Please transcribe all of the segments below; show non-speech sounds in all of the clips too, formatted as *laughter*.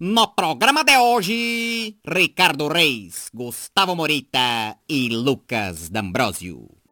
No programa de hoje, Ricardo Reis, Gustavo Morita e Lucas D'Ambrosio.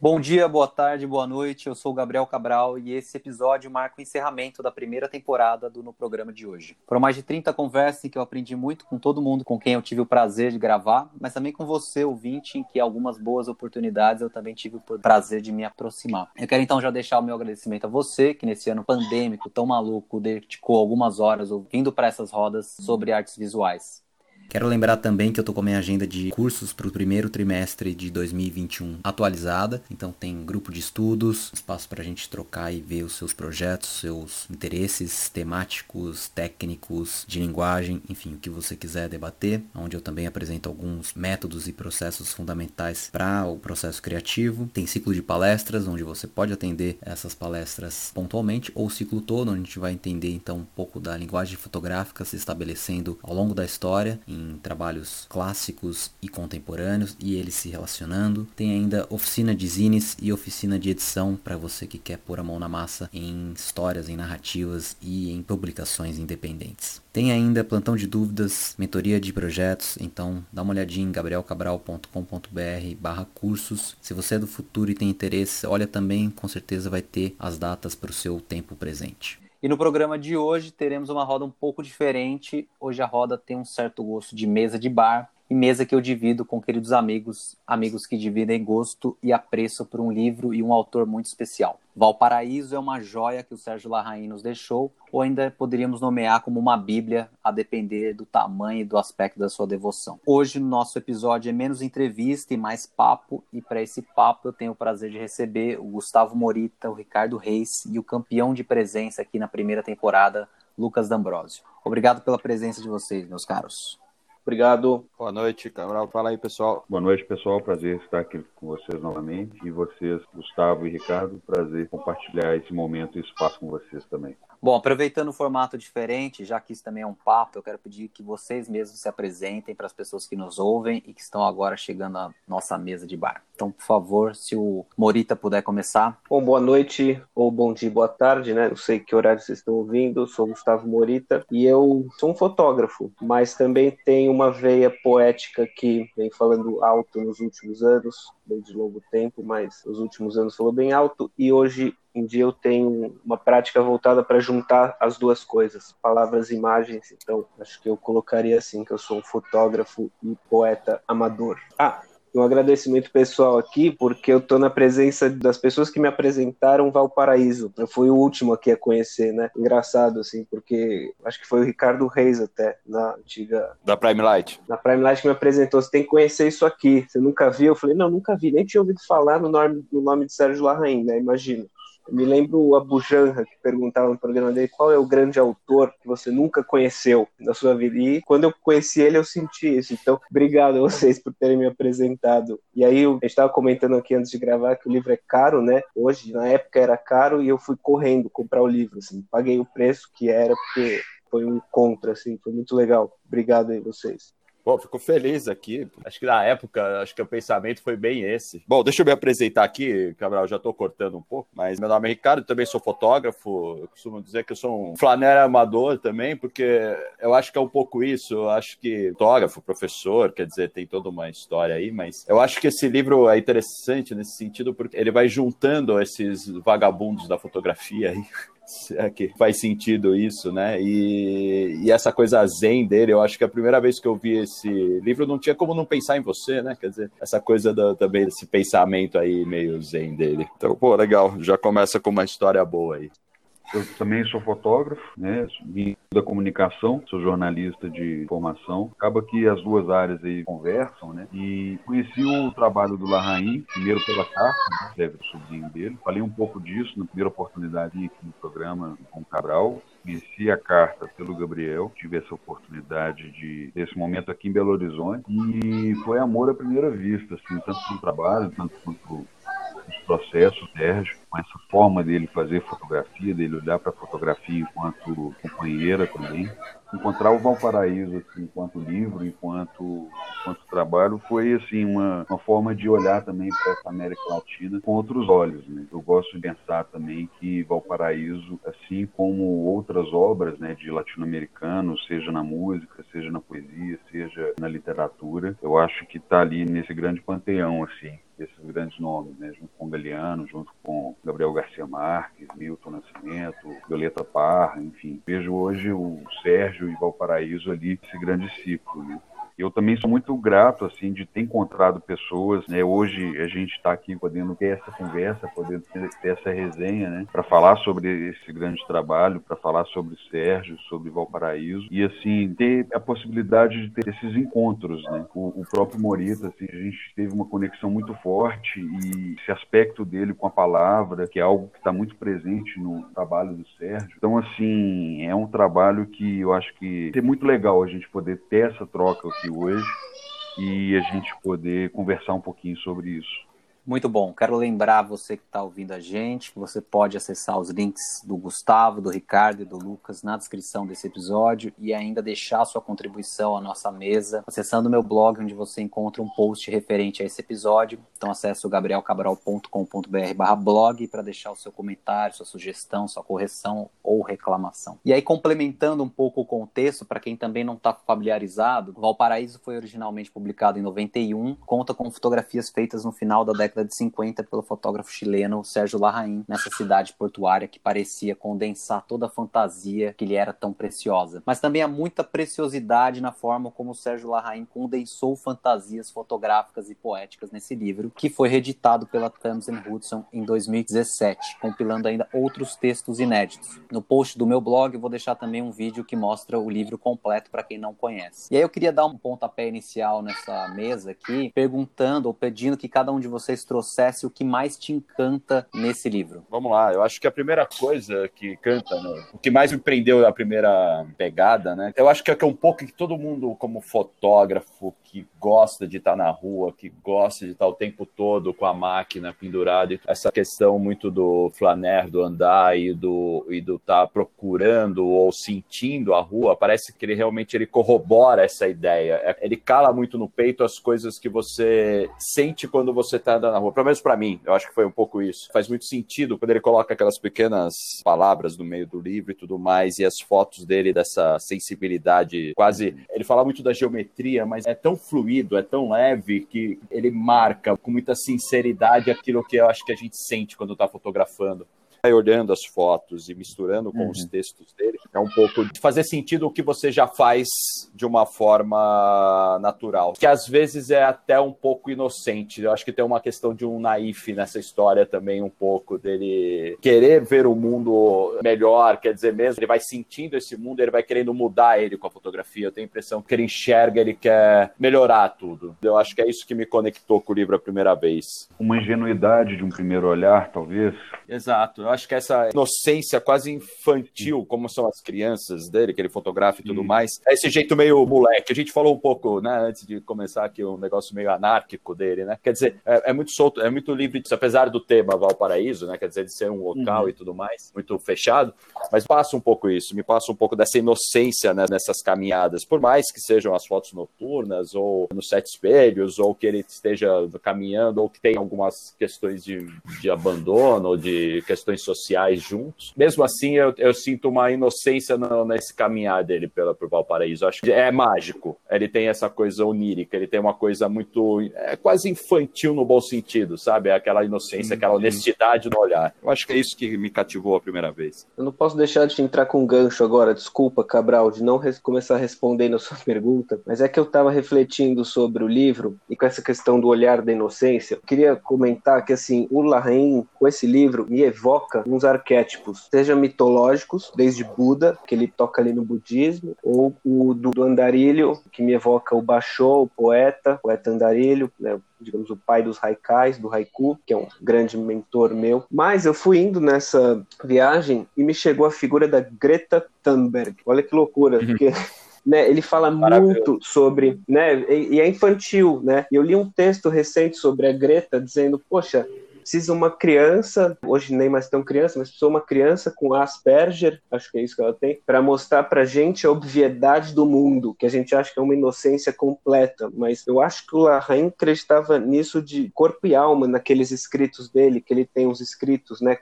Bom dia, boa tarde, boa noite. Eu sou o Gabriel Cabral e esse episódio marca o encerramento da primeira temporada do No Programa de hoje. Foram mais de 30 conversas em que eu aprendi muito com todo mundo com quem eu tive o prazer de gravar, mas também com você, ouvinte, em que algumas boas oportunidades eu também tive o prazer de me aproximar. Eu quero então já deixar o meu agradecimento a você, que nesse ano pandêmico tão maluco dedicou algumas horas ouvindo para essas rodas sobre artes visuais. Quero lembrar também que eu tô com a minha agenda de cursos para o primeiro trimestre de 2021 atualizada. Então tem grupo de estudos, espaço para a gente trocar e ver os seus projetos, seus interesses temáticos, técnicos, de linguagem, enfim, o que você quiser debater. Onde eu também apresento alguns métodos e processos fundamentais para o processo criativo. Tem ciclo de palestras, onde você pode atender essas palestras pontualmente, ou o ciclo todo, onde a gente vai entender então um pouco da linguagem fotográfica se estabelecendo ao longo da história. Em em trabalhos clássicos e contemporâneos e eles se relacionando. Tem ainda oficina de zines e oficina de edição para você que quer pôr a mão na massa em histórias, em narrativas e em publicações independentes. Tem ainda plantão de dúvidas, mentoria de projetos, então dá uma olhadinha em gabrielcabral.com.br barra cursos. Se você é do futuro e tem interesse, olha também, com certeza vai ter as datas para o seu tempo presente. E no programa de hoje teremos uma roda um pouco diferente. Hoje a roda tem um certo gosto de mesa de bar e mesa que eu divido com queridos amigos, amigos que dividem gosto e apreço por um livro e um autor muito especial. Valparaíso é uma joia que o Sérgio Larraín nos deixou, ou ainda poderíamos nomear como uma bíblia, a depender do tamanho e do aspecto da sua devoção. Hoje, no nosso episódio, é menos entrevista e mais papo, e para esse papo eu tenho o prazer de receber o Gustavo Morita, o Ricardo Reis e o campeão de presença aqui na primeira temporada, Lucas D'Ambrosio. Obrigado pela presença de vocês, meus caros. Obrigado. Boa noite, Cabral. Fala aí, pessoal. Boa noite, pessoal. Prazer estar aqui com vocês novamente. E vocês, Gustavo e Ricardo, prazer compartilhar esse momento e espaço com vocês também. Bom, aproveitando o formato diferente, já que isso também é um papo, eu quero pedir que vocês mesmos se apresentem para as pessoas que nos ouvem e que estão agora chegando à nossa mesa de bar. Então, por favor, se o Morita puder começar. Bom, boa noite, ou bom dia, boa tarde, né? Não sei que horário vocês estão ouvindo. Sou Gustavo Morita e eu sou um fotógrafo, mas também tenho uma veia poética que vem falando alto nos últimos anos, desde longo tempo, mas nos últimos anos falou bem alto e hoje em dia eu tenho uma prática voltada para juntar as duas coisas, palavras e imagens. Então, acho que eu colocaria assim que eu sou um fotógrafo e poeta amador. Ah, um agradecimento pessoal aqui, porque eu estou na presença das pessoas que me apresentaram Valparaíso. Eu fui o último aqui a conhecer, né? Engraçado, assim, porque acho que foi o Ricardo Reis até, na antiga... Da Prime Light. Na Prime Light que me apresentou, você tem que conhecer isso aqui. Você nunca viu? Eu falei, não, nunca vi, nem tinha ouvido falar no nome, no nome de Sérgio Larraín, né? Me lembro o Abu Janra, que perguntava no programa dele qual é o grande autor que você nunca conheceu na sua vida. E quando eu conheci ele, eu senti isso. Então, obrigado a vocês por terem me apresentado. E aí, gente estava comentando aqui antes de gravar que o livro é caro, né? Hoje, na época, era caro e eu fui correndo comprar o livro. Assim, paguei o preço que era, porque foi um encontro, assim, foi muito legal. Obrigado aí vocês. Bom, fico feliz aqui. Acho que na época, acho que o pensamento foi bem esse. Bom, deixa eu me apresentar aqui, Cabral, já estou cortando um pouco, mas meu nome é Ricardo, também sou fotógrafo. Eu costumo dizer que eu sou um flanera amador também, porque eu acho que é um pouco isso. Eu acho que fotógrafo, professor, quer dizer, tem toda uma história aí, mas eu acho que esse livro é interessante nesse sentido, porque ele vai juntando esses vagabundos da fotografia aí é que faz sentido isso, né? E, e, essa coisa zen dele, eu acho que a primeira vez que eu vi esse livro não tinha como não pensar em você, né? Quer dizer, essa coisa do, também desse pensamento aí meio zen dele. Então, pô, legal, já começa com uma história boa aí. Eu também sou fotógrafo, né? Da comunicação, sou jornalista de formação. Acaba que as duas áreas aí conversam, né? E conheci o trabalho do Larraim, primeiro pela carta, né? deve o sobrinho dele. Falei um pouco disso na primeira oportunidade aqui no programa com o Cabral. Conheci a carta pelo Gabriel, tive essa oportunidade de desse momento aqui em Belo Horizonte e foi amor à primeira vista, assim, tanto no trabalho, tanto quanto os processos, Sérgio, com essa forma dele fazer fotografia, dele olhar para a fotografia enquanto companheira também. encontrar o Valparaíso assim, enquanto livro, enquanto, enquanto trabalho, foi assim uma, uma forma de olhar também para essa América Latina com outros olhos. Né? Eu gosto de pensar também que Valparaíso, assim como outras obras né, de latino-americanos, seja na música, seja na poesia, seja na literatura, eu acho que está ali nesse grande panteão assim desses grandes nomes, né? junto com Galeano, junto com Gabriel Garcia Marques, Milton Nascimento, Violeta Parra, enfim. Vejo hoje o Sérgio e Valparaíso ali, esse grande ciclo. Né? Eu também sou muito grato assim de ter encontrado pessoas, né? Hoje a gente está aqui podendo ter essa conversa, podendo ter, essa resenha, né? Para falar sobre esse grande trabalho, para falar sobre Sérgio, sobre Valparaíso e assim ter a possibilidade de ter esses encontros, né? O, o próprio Morita, assim, a gente teve uma conexão muito forte e esse aspecto dele com a palavra, que é algo que está muito presente no trabalho do Sérgio. Então assim é um trabalho que eu acho que é muito legal a gente poder ter essa troca aqui hoje e a gente poder conversar um pouquinho sobre isso. Muito bom. Quero lembrar você que está ouvindo a gente que você pode acessar os links do Gustavo, do Ricardo e do Lucas na descrição desse episódio e ainda deixar sua contribuição à nossa mesa acessando meu blog, onde você encontra um post referente a esse episódio. Então acesse o gabrielcabral.com.br blog para deixar o seu comentário, sua sugestão, sua correção ou reclamação. E aí, complementando um pouco o contexto, para quem também não está familiarizado, Valparaíso foi originalmente publicado em 91, conta com fotografias feitas no final da década década de 50 pelo fotógrafo chileno Sérgio Larraín, nessa cidade portuária que parecia condensar toda a fantasia que lhe era tão preciosa. Mas também há muita preciosidade na forma como Sérgio Larraín condensou fantasias fotográficas e poéticas nesse livro, que foi reeditado pela Thames Hudson em 2017, compilando ainda outros textos inéditos. No post do meu blog vou deixar também um vídeo que mostra o livro completo para quem não conhece. E aí eu queria dar um pontapé inicial nessa mesa aqui, perguntando ou pedindo que cada um de vocês trouxesse o que mais te encanta nesse livro? Vamos lá, eu acho que a primeira coisa que canta, né, o que mais me prendeu a primeira pegada, né? Eu acho que é, é um pouco que todo mundo, como fotógrafo, que gosta de estar na rua, que gosta de estar o tempo todo com a máquina pendurada, essa questão muito do flaner, do andar e do e do estar tá procurando ou sentindo a rua, parece que ele realmente ele corrobora essa ideia. É, ele cala muito no peito as coisas que você sente quando você está andando na rua. Pelo menos para mim, eu acho que foi um pouco isso. Faz muito sentido quando ele coloca aquelas pequenas palavras no meio do livro e tudo mais, e as fotos dele dessa sensibilidade quase. Ele fala muito da geometria, mas é tão fluido, é tão leve que ele marca com muita sinceridade aquilo que eu acho que a gente sente quando está fotografando olhando as fotos e misturando com uhum. os textos dele, é um pouco de fazer sentido o que você já faz de uma forma natural, que às vezes é até um pouco inocente. Eu acho que tem uma questão de um naif nessa história também, um pouco dele querer ver o mundo melhor, quer dizer mesmo, ele vai sentindo esse mundo, ele vai querendo mudar ele com a fotografia. Eu tenho a impressão que ele enxerga, ele quer melhorar tudo. Eu acho que é isso que me conectou com o livro a primeira vez. Uma ingenuidade de um primeiro olhar, talvez. Exato. Eu acho que essa inocência quase infantil, como são as crianças dele, que ele fotografa e tudo mais, é esse jeito meio moleque. A gente falou um pouco, né, antes de começar aqui, um negócio meio anárquico dele, né? Quer dizer, é, é muito solto, é muito livre, apesar do tema Valparaíso, né? Quer dizer, de ser um local uhum. e tudo mais, muito fechado, mas passa um pouco isso, me passa um pouco dessa inocência né, nessas caminhadas, por mais que sejam as fotos noturnas, ou nos sete espelhos, ou que ele esteja caminhando, ou que tenha algumas questões de, de abandono, ou de questões sociais juntos. Mesmo assim, eu, eu sinto uma inocência no, nesse caminhar dele pela, por Valparaíso. Acho que é mágico. Ele tem essa coisa onírica, ele tem uma coisa muito. É quase infantil no bom sentido, sabe? Aquela inocência, aquela honestidade no olhar. Eu acho que é isso que me cativou a primeira vez. Eu não posso deixar de entrar com um gancho agora, desculpa, Cabral, de não começar respondendo a sua *laughs* pergunta, mas é que eu estava refletindo sobre o livro e com essa questão do olhar da inocência. Eu queria comentar que, assim, o Larraín, com esse livro, me evoca uns arquétipos, seja mitológicos, desde Buda, que ele toca ali no budismo, ou o do, do andarilho, que me evoca o Basho, o poeta, o poeta andarilho, né, digamos, o pai dos haikais, do haiku, que é um grande mentor meu. Mas eu fui indo nessa viagem e me chegou a figura da Greta Thunberg. Olha que loucura, uhum. porque né, ele fala muito sobre, né, e, e é infantil, né? Eu li um texto recente sobre a Greta dizendo, poxa, precisa uma criança, hoje nem mais tão criança, mas precisa uma criança com Asperger, acho que é isso que ela tem, para mostrar pra gente a obviedade do mundo, que a gente acha que é uma inocência completa, mas eu acho que o Larraín acreditava nisso de corpo e alma naqueles escritos dele, que ele tem os escritos, né,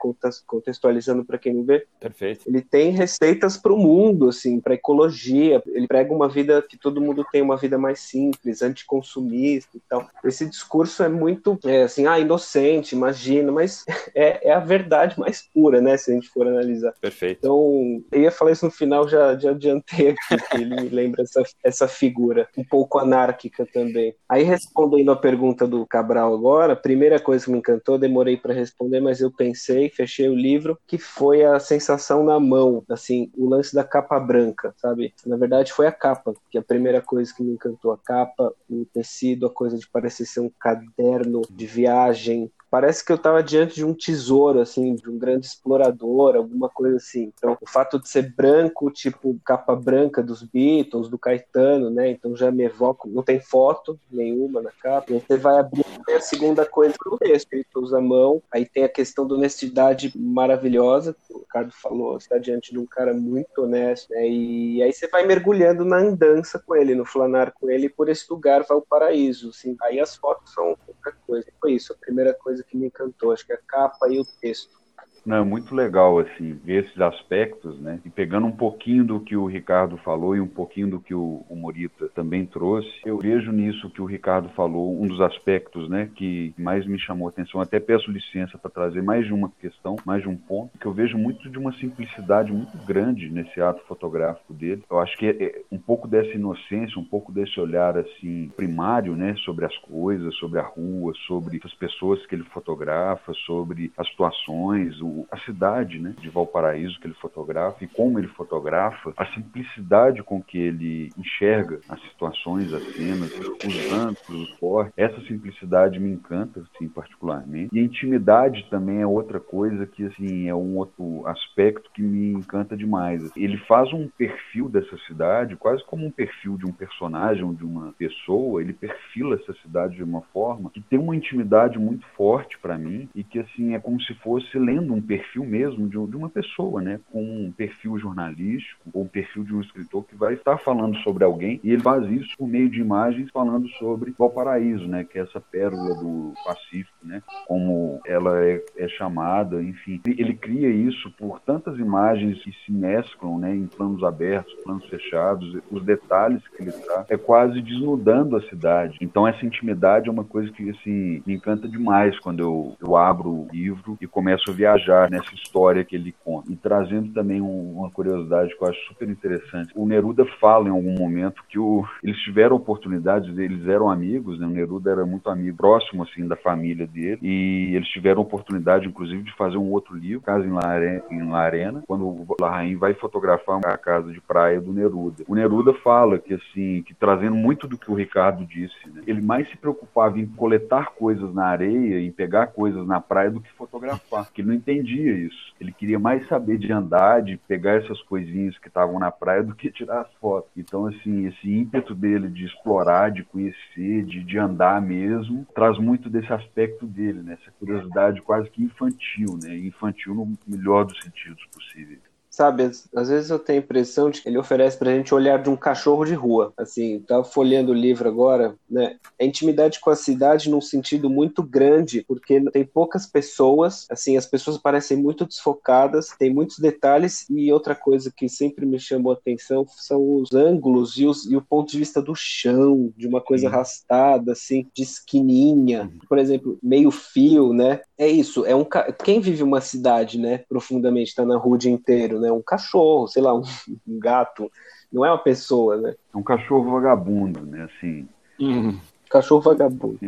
contextualizando para quem não vê. Perfeito. Ele tem receitas para o mundo, assim, para ecologia. Ele prega uma vida que todo mundo tem uma vida mais simples, anticonsumista e tal. Esse discurso é muito, é, assim, ah, inocente, imagina, mas *laughs* é, é, a verdade mais pura, né, se a gente for analisar. Perfeito. Então, eu ia falar isso no final, já, já adiantei aqui, que ele me lembra essa, essa figura, um pouco anárquica também. Aí, respondendo a pergunta do Cabral agora, a primeira coisa que me encantou, demorei para responder, mas eu pensei, fechei o livro, que foi a sensação na mão, assim, o lance da capa branca, sabe? Na verdade, foi a capa, que é a primeira coisa que me encantou. A capa, o tecido, a coisa de parecer ser um caderno de viagem, parece que eu estava diante de um tesouro, assim, de um grande explorador, alguma coisa assim. Então, o fato de ser branco, tipo capa branca dos Beatles, do Caetano, né? Então já me evoca, não tem foto nenhuma na capa. Você vai abrir a segunda coisa do texto, escrito usa a mão. Aí tem a questão da honestidade maravilhosa, que o Ricardo falou, está diante de um cara muito honesto, né? E aí você vai mergulhando na andança com ele, no flanar com ele, por esse lugar vai o paraíso, assim. Aí as fotos são outra coisa. Foi isso, a primeira coisa que me encantou, acho que é a capa e o texto. Não, é muito legal, assim, ver esses aspectos, né? E pegando um pouquinho do que o Ricardo falou e um pouquinho do que o, o Morita também trouxe, eu vejo nisso que o Ricardo falou, um dos aspectos, né, que mais me chamou a atenção. Até peço licença para trazer mais de uma questão, mais de um ponto, que eu vejo muito de uma simplicidade muito grande nesse ato fotográfico dele. Eu acho que é, é um pouco dessa inocência, um pouco desse olhar, assim, primário, né, sobre as coisas, sobre a rua, sobre as pessoas que ele fotografa, sobre as situações, o a cidade né, de Valparaíso que ele fotografa e como ele fotografa, a simplicidade com que ele enxerga as situações, as cenas, os ângulos, os cortes. Essa simplicidade me encanta, assim, particularmente. E a intimidade também é outra coisa que, assim, é um outro aspecto que me encanta demais. Ele faz um perfil dessa cidade quase como um perfil de um personagem, de uma pessoa. Ele perfila essa cidade de uma forma que tem uma intimidade muito forte para mim e que, assim, é como se fosse lendo um perfil mesmo de, uma pessoa, né? Com um perfil jornalístico ou um perfil de um escritor que vai estar falando sobre alguém e ele faz isso por meio de imagens falando sobre Valparaíso, né? Que é essa pérola do Pacífico, né? Como ela é, é chamada, enfim. Ele cria isso por tantas imagens que se mesclam, né? Em planos abertos, planos fechados, os detalhes que ele dá é quase desnudando a cidade. Então essa intimidade é uma coisa que assim me encanta demais quando eu, eu abro o livro e começo a viajar nessa história que ele conta. E trazendo também um, uma curiosidade que eu acho super interessante. O Neruda fala em algum momento que o, eles tiveram oportunidades, eles eram amigos, né? O Neruda era muito amigo, próximo assim da família dele, e eles tiveram oportunidade, inclusive, de fazer um outro livro, Casa em, Lare, em Larena, quando o Larraín vai fotografar a casa de praia do Neruda. O Neruda fala que assim, que trazendo muito do que o Ricardo disse, né? ele mais se preocupava em coletar coisas na areia, em pegar coisas na praia do que fotografar, que ele não entendia entendia isso. Ele queria mais saber de andar, de pegar essas coisinhas que estavam na praia do que tirar as fotos. Então, assim, esse ímpeto dele de explorar, de conhecer, de, de andar mesmo, traz muito desse aspecto dele, né? Essa curiosidade quase que infantil, né? Infantil no melhor dos sentidos possíveis sabe, às, vezes eu tenho a impressão de que ele oferece pra gente o olhar de um cachorro de rua. Assim, tava folheando o livro agora, né? A intimidade com a cidade num sentido muito grande, porque tem poucas pessoas, assim, as pessoas parecem muito desfocadas, tem muitos detalhes e outra coisa que sempre me chamou a atenção são os ângulos e, os, e o ponto de vista do chão, de uma coisa arrastada, assim, de esquininha, uhum. por exemplo, meio fio, né? É isso, é um quem vive uma cidade, né, profundamente, está na rua o dia inteiro, né? Um cachorro, sei lá, um, um, gato, não é uma pessoa, né? É um cachorro vagabundo, né, assim. Uhum. Cachorro vagabundo.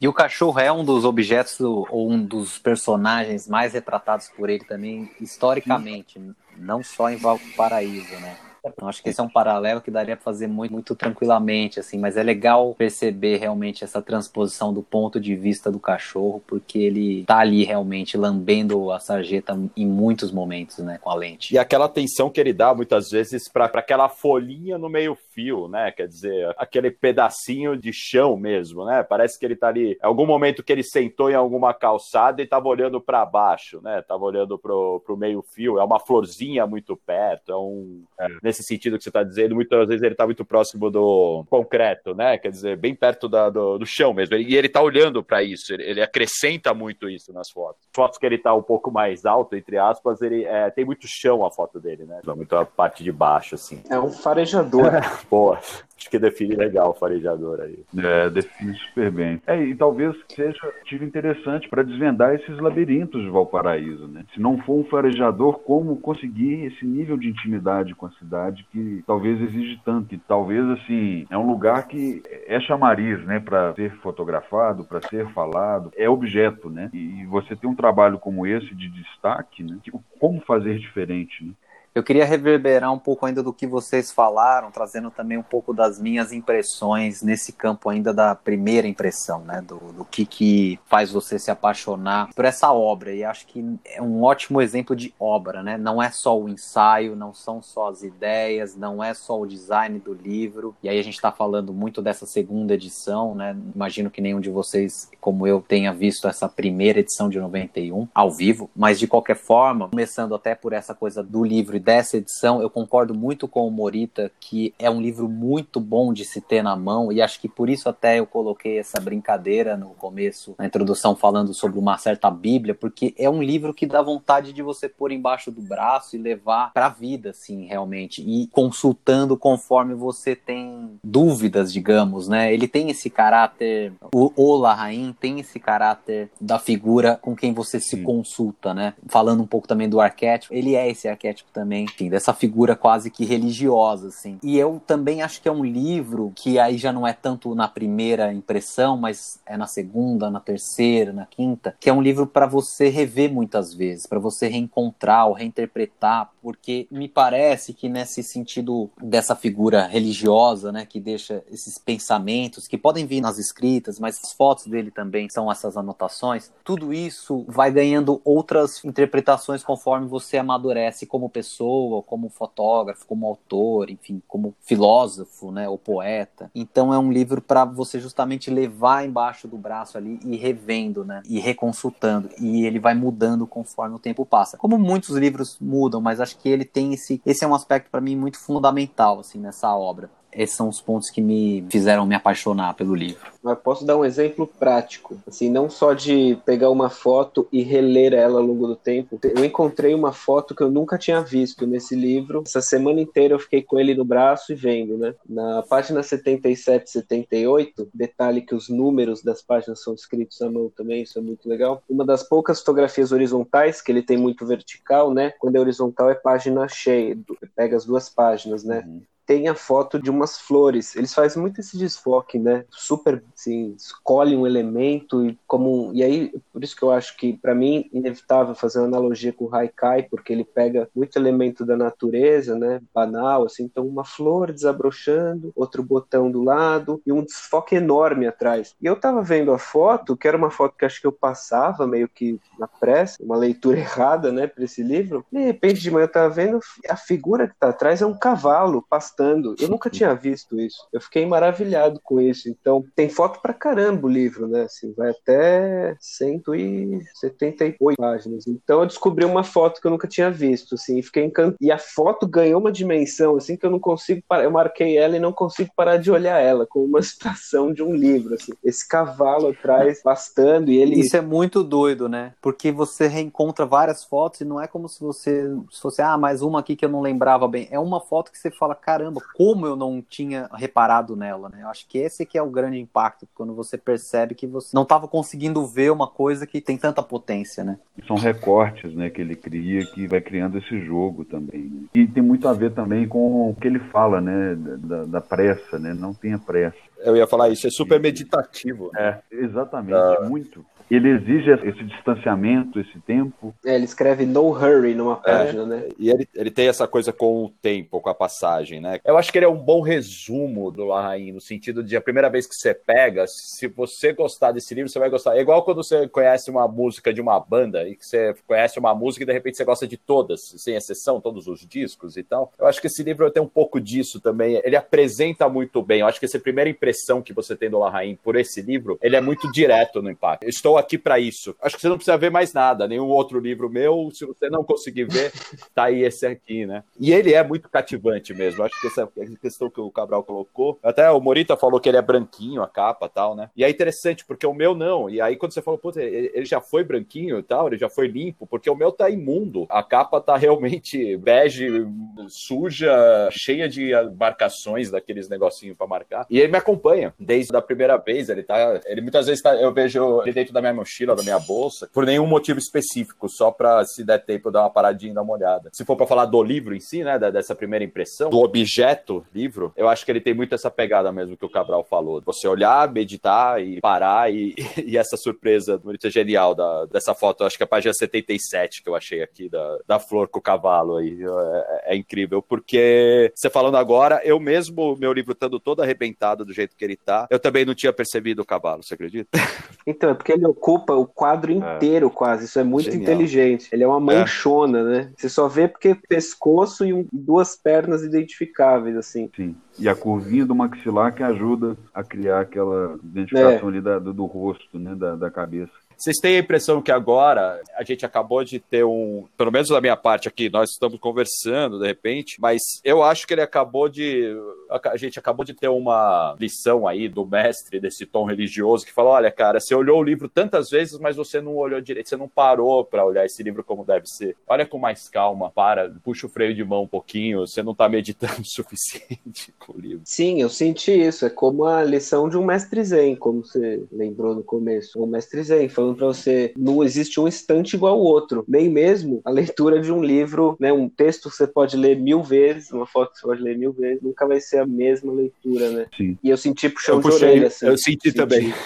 E o cachorro é um dos objetos ou um dos personagens mais retratados por ele também historicamente, não só em Valparaíso, né? Eu acho que esse é um paralelo que daria para fazer muito, muito tranquilamente, assim, mas é legal perceber realmente essa transposição do ponto de vista do cachorro, porque ele tá ali realmente lambendo a sarjeta em muitos momentos, né, com a lente. E aquela atenção que ele dá muitas vezes para aquela folhinha no meio-fio, né? Quer dizer, aquele pedacinho de chão mesmo, né? Parece que ele tá ali, em algum momento que ele sentou em alguma calçada e tava olhando para baixo, né? Tava olhando pro, pro meio-fio, é uma florzinha muito perto, é um. É, nesse sentido que você tá dizendo, muitas vezes ele tá muito próximo do concreto, né? Quer dizer, bem perto da, do, do chão mesmo. E ele tá olhando para isso, ele, ele, acrescenta muito isso nas fotos. Fotos que ele tá um pouco mais alto, entre aspas, ele é, tem muito chão a foto dele, né? Muito a parte de baixo, assim. É um farejador. *laughs* Boa. Acho que define legal o farejador aí. É, define super bem. É, e talvez seja tiro interessante para desvendar esses labirintos de Valparaíso, né? Se não for um farejador, como conseguir esse nível de intimidade com a cidade que talvez exige tanto? E talvez, assim, é um lugar que é chamariz, né? Para ser fotografado, para ser falado, é objeto, né? E você tem um trabalho como esse de destaque, né? Como fazer diferente, né? Eu queria reverberar um pouco ainda do que vocês falaram, trazendo também um pouco das minhas impressões nesse campo ainda da primeira impressão, né? Do, do que, que faz você se apaixonar por essa obra. E acho que é um ótimo exemplo de obra, né? Não é só o ensaio, não são só as ideias, não é só o design do livro. E aí a gente está falando muito dessa segunda edição, né? Imagino que nenhum de vocês, como eu, tenha visto essa primeira edição de 91 ao vivo, mas de qualquer forma, começando até por essa coisa do livro dessa edição, eu concordo muito com o Morita que é um livro muito bom de se ter na mão, e acho que por isso até eu coloquei essa brincadeira no começo, na introdução, falando sobre uma certa Bíblia, porque é um livro que dá vontade de você pôr embaixo do braço e levar para a vida, assim, realmente, e consultando conforme você tem dúvidas, digamos, né? Ele tem esse caráter, o Ola Rain tem esse caráter da figura com quem você se Sim. consulta, né? Falando um pouco também do arquétipo, ele é esse arquétipo também também, enfim, dessa figura quase que religiosa, assim. E eu também acho que é um livro que aí já não é tanto na primeira impressão, mas é na segunda, na terceira, na quinta, que é um livro para você rever muitas vezes, para você reencontrar ou reinterpretar, porque me parece que nesse sentido dessa figura religiosa, né, que deixa esses pensamentos que podem vir nas escritas, mas as fotos dele também são essas anotações, tudo isso vai ganhando outras interpretações conforme você amadurece como pessoa como fotógrafo, como autor, enfim, como filósofo, né, ou poeta. Então é um livro para você justamente levar embaixo do braço ali e revendo, né, e reconsultando. E ele vai mudando conforme o tempo passa. Como muitos livros mudam, mas acho que ele tem esse, esse é um aspecto para mim muito fundamental assim nessa obra esses são os pontos que me fizeram me apaixonar pelo livro. Mas posso dar um exemplo prático, assim, não só de pegar uma foto e reler ela ao longo do tempo. Eu encontrei uma foto que eu nunca tinha visto nesse livro. Essa semana inteira eu fiquei com ele no braço e vendo, né? Na página 77 78, detalhe que os números das páginas são escritos à mão também, isso é muito legal. Uma das poucas fotografias horizontais, que ele tem muito vertical, né? Quando é horizontal é página cheia, pega as duas páginas, né? Uhum tem a foto de umas flores. Eles fazem muito esse desfoque, né? Super, assim, escolhe um elemento e como e aí por isso que eu acho que para mim inevitável fazer uma analogia com o Haikai, porque ele pega muito elemento da natureza, né? Banal, assim, então uma flor desabrochando, outro botão do lado e um desfoque enorme atrás. E eu tava vendo a foto, que era uma foto que acho que eu passava meio que na pressa, uma leitura *laughs* errada, né, para esse livro. De repente de manhã eu tava vendo a figura que tá atrás é um cavalo pastando. Eu nunca tinha visto isso. Eu fiquei maravilhado com isso. Então, tem foto pra caramba o livro, né? Assim, vai até 178 páginas. Então, eu descobri uma foto que eu nunca tinha visto, assim, e fiquei encantado. E a foto ganhou uma dimensão, assim, que eu não consigo parar. Eu marquei ela e não consigo parar de olhar ela, como uma *laughs* citação de um livro, assim. Esse cavalo atrás pastando e ele. Isso é muito doido, né? Porque você reencontra várias fotos e não é como se você se fosse, ah, mais uma aqui que eu não lembrava bem. É uma foto que você fala, cara caramba, como eu não tinha reparado nela, né? Eu acho que esse que é o grande impacto, quando você percebe que você não estava conseguindo ver uma coisa que tem tanta potência, né? São recortes, né, que ele cria, que vai criando esse jogo também. Né? E tem muito a ver também com o que ele fala, né, da, da pressa, né? Não tenha pressa. Eu ia falar isso, é super meditativo. É, exatamente, uh... muito. Ele exige esse distanciamento, esse tempo. É, ele escreve no hurry numa página, é. né? E ele, ele tem essa coisa com o tempo, com a passagem, né? Eu acho que ele é um bom resumo do Larraín, no sentido de a primeira vez que você pega, se você gostar desse livro, você vai gostar. É igual quando você conhece uma música de uma banda e que você conhece uma música e de repente você gosta de todas, sem exceção, todos os discos e tal. Eu acho que esse livro tem um pouco disso também. Ele apresenta muito bem. Eu acho que essa primeira impressão que você tem do Larraín por esse livro, ele é muito direto no impacto. Eu estou aqui para isso. Acho que você não precisa ver mais nada, nenhum outro livro meu. Se você não conseguir ver, *laughs* tá aí esse aqui, né? E ele é muito cativante mesmo. Acho que essa questão que o Cabral colocou. Até o Morita falou que ele é branquinho, a capa tal, né? E é interessante, porque o meu não. E aí, quando você falou, puta, ele já foi branquinho e tal, ele já foi limpo, porque o meu tá imundo. A capa tá realmente bege, suja, cheia de marcações daqueles negocinhos para marcar. E ele me acompanha desde a primeira vez. Ele tá. Ele muitas vezes tá, eu vejo ele dentro da minha mochila, da minha bolsa, por nenhum motivo específico, só pra se der tempo dar uma paradinha e dar uma olhada. Se for para falar do livro em si, né? Dessa primeira impressão, do objeto livro, eu acho que ele tem muito essa pegada mesmo que o Cabral falou. Você olhar, meditar e parar, e, *laughs* e essa surpresa muito genial da, dessa foto, acho que é a página 77 que eu achei aqui da, da flor com o cavalo aí. É, é incrível, porque você falando agora, eu mesmo, meu livro estando todo arrebentado do jeito que ele tá, eu também não tinha percebido o cavalo, você acredita? *laughs* Então, é porque ele ocupa o quadro é. inteiro é. quase, isso é muito Genial. inteligente. Ele é uma manchona, é. né? Você só vê porque pescoço e um, duas pernas identificáveis, assim. Sim. E a curvinha do maxilar que ajuda a criar aquela identificação é. ali da, do, do, rosto, né? Da, da cabeça. Vocês têm a impressão que agora a gente acabou de ter um, pelo menos da minha parte aqui, nós estamos conversando de repente, mas eu acho que ele acabou de, a gente acabou de ter uma lição aí do mestre desse tom religioso que falou: olha, cara, você olhou o livro tantas vezes, mas você não olhou direito, você não parou para olhar esse livro como deve ser. Olha com mais calma, para, puxa o freio de mão um pouquinho, você não está meditando *laughs* o suficiente com o livro. Sim, eu senti isso. É como a lição de um mestre zen, como você lembrou no começo. Um mestre zen falando falando para você, não existe um instante igual ao outro. Nem mesmo a leitura de um livro, né, um texto que você pode ler mil vezes, uma foto que você pode ler mil vezes, nunca vai ser a mesma leitura, né? Sim. E eu senti puxão eu puxei, de orelha, assim. Eu senti, senti também. *laughs*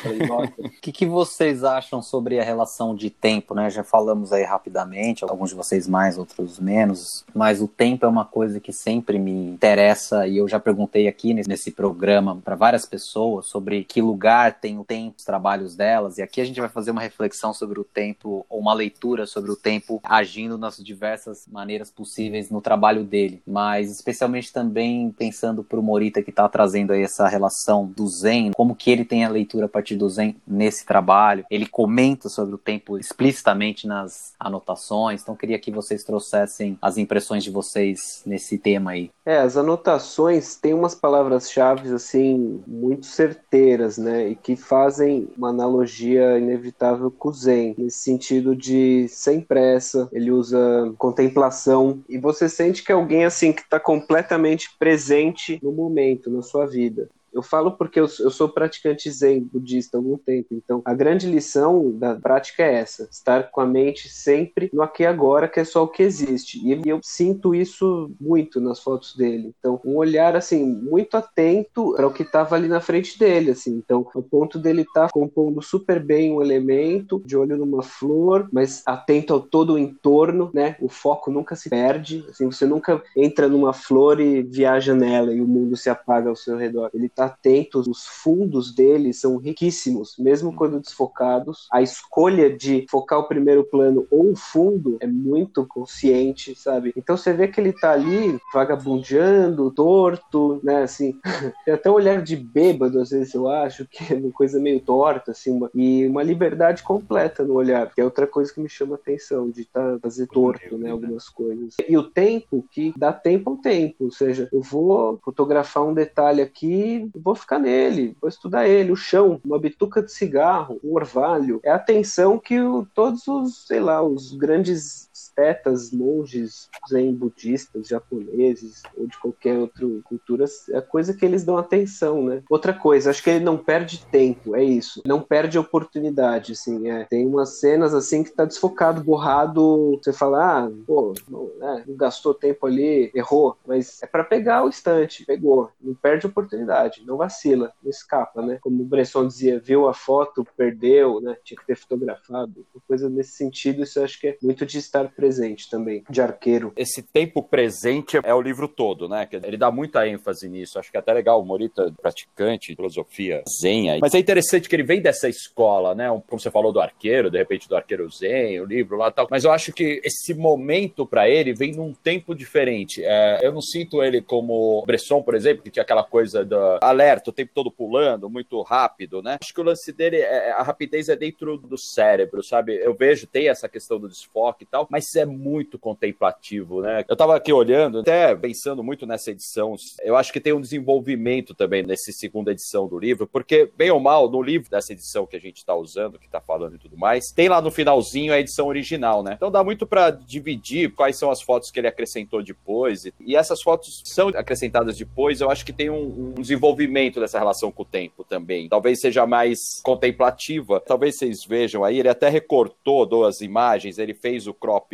O que, que vocês acham sobre a relação de tempo, né? Já falamos aí rapidamente, alguns de vocês mais, outros menos, mas o tempo é uma coisa que sempre me interessa e eu já perguntei aqui nesse programa para várias pessoas sobre que lugar tem o tempo, os trabalhos delas, e aqui a gente vai fazer uma reflexão sobre o tempo, ou uma leitura sobre o tempo agindo nas diversas maneiras possíveis no trabalho dele. Mas especialmente também pensando para o Morita que está trazendo aí essa relação do Zen, como que ele tem a leitura a partir do Zen nesse trabalho. Ele comenta sobre o tempo explicitamente nas anotações. Então queria que vocês trouxessem as impressões de vocês nesse tema aí. É, as anotações têm umas palavras-chave assim muito certeiras, né, e que fazem uma analogia inevitável com o Zen, nesse sentido de sem pressa, ele usa contemplação e você sente que é alguém assim que está completamente presente no momento, na sua vida. Eu falo porque eu, eu sou praticante zen budista há algum tempo, então a grande lição da prática é essa: estar com a mente sempre no aqui e agora, que é só o que existe. E eu sinto isso muito nas fotos dele. Então, um olhar assim muito atento para o que estava ali na frente dele, assim. Então, o ponto dele estar tá compondo super bem um elemento, de olho numa flor, mas atento ao todo o entorno, né? O foco nunca se perde, assim, você nunca entra numa flor e viaja nela e o mundo se apaga ao seu redor. Ele está atentos, os fundos dele são riquíssimos, mesmo quando desfocados. A escolha de focar o primeiro plano ou o fundo é muito consciente, sabe? Então você vê que ele tá ali vagabundeando, torto, né? Assim, *laughs* tem até um olhar de bêbado, às vezes eu acho, que é uma coisa meio torta, assim, uma... e uma liberdade completa no olhar, que é outra coisa que me chama atenção, de tá, fazer torto, né? Algumas coisas. E o tempo, que dá tempo ao tempo, ou seja, eu vou fotografar um detalhe aqui, vou ficar nele, vou estudar ele, o chão, uma bituca de cigarro, um orvalho. É a atenção que o, todos os, sei lá, os grandes estetas, monges, zen budistas, japoneses ou de qualquer outra cultura, é coisa que eles dão atenção, né? Outra coisa, acho que ele não perde tempo, é isso. Não perde oportunidade, assim, é. Tem umas cenas assim que tá desfocado, borrado, você fala, ah, pô, não, né, não gastou tempo ali, errou, mas é para pegar o instante, pegou, não perde oportunidade, não vacila, não escapa, né? Como o Bresson dizia, viu a foto, perdeu, né? Tinha que ter fotografado, coisa nesse sentido, isso acho que é muito de estar presente também, de arqueiro. Esse tempo presente é o livro todo, né? Ele dá muita ênfase nisso, acho que é até legal, o Morita, praticante filosofia zen, mas é interessante que ele vem dessa escola, né? Como você falou do arqueiro, de repente do arqueiro zen, o livro lá tal, mas eu acho que esse momento para ele vem num tempo diferente. É, eu não sinto ele como Bresson, por exemplo, que tinha aquela coisa do alerta, o tempo todo pulando, muito rápido, né? Acho que o lance dele, é, a rapidez é dentro do cérebro, sabe? Eu vejo, tem essa questão do desfoque e tal, mas é muito contemplativo, né? Eu tava aqui olhando, até pensando muito nessa edição, eu acho que tem um desenvolvimento também nessa segunda edição do livro, porque, bem ou mal, no livro dessa edição que a gente tá usando, que tá falando e tudo mais, tem lá no finalzinho a edição original, né? Então dá muito para dividir quais são as fotos que ele acrescentou depois, e essas fotos são acrescentadas depois, eu acho que tem um, um desenvolvimento dessa relação com o tempo também. Talvez seja mais contemplativa, talvez vocês vejam aí, ele até recortou duas imagens, ele fez o crop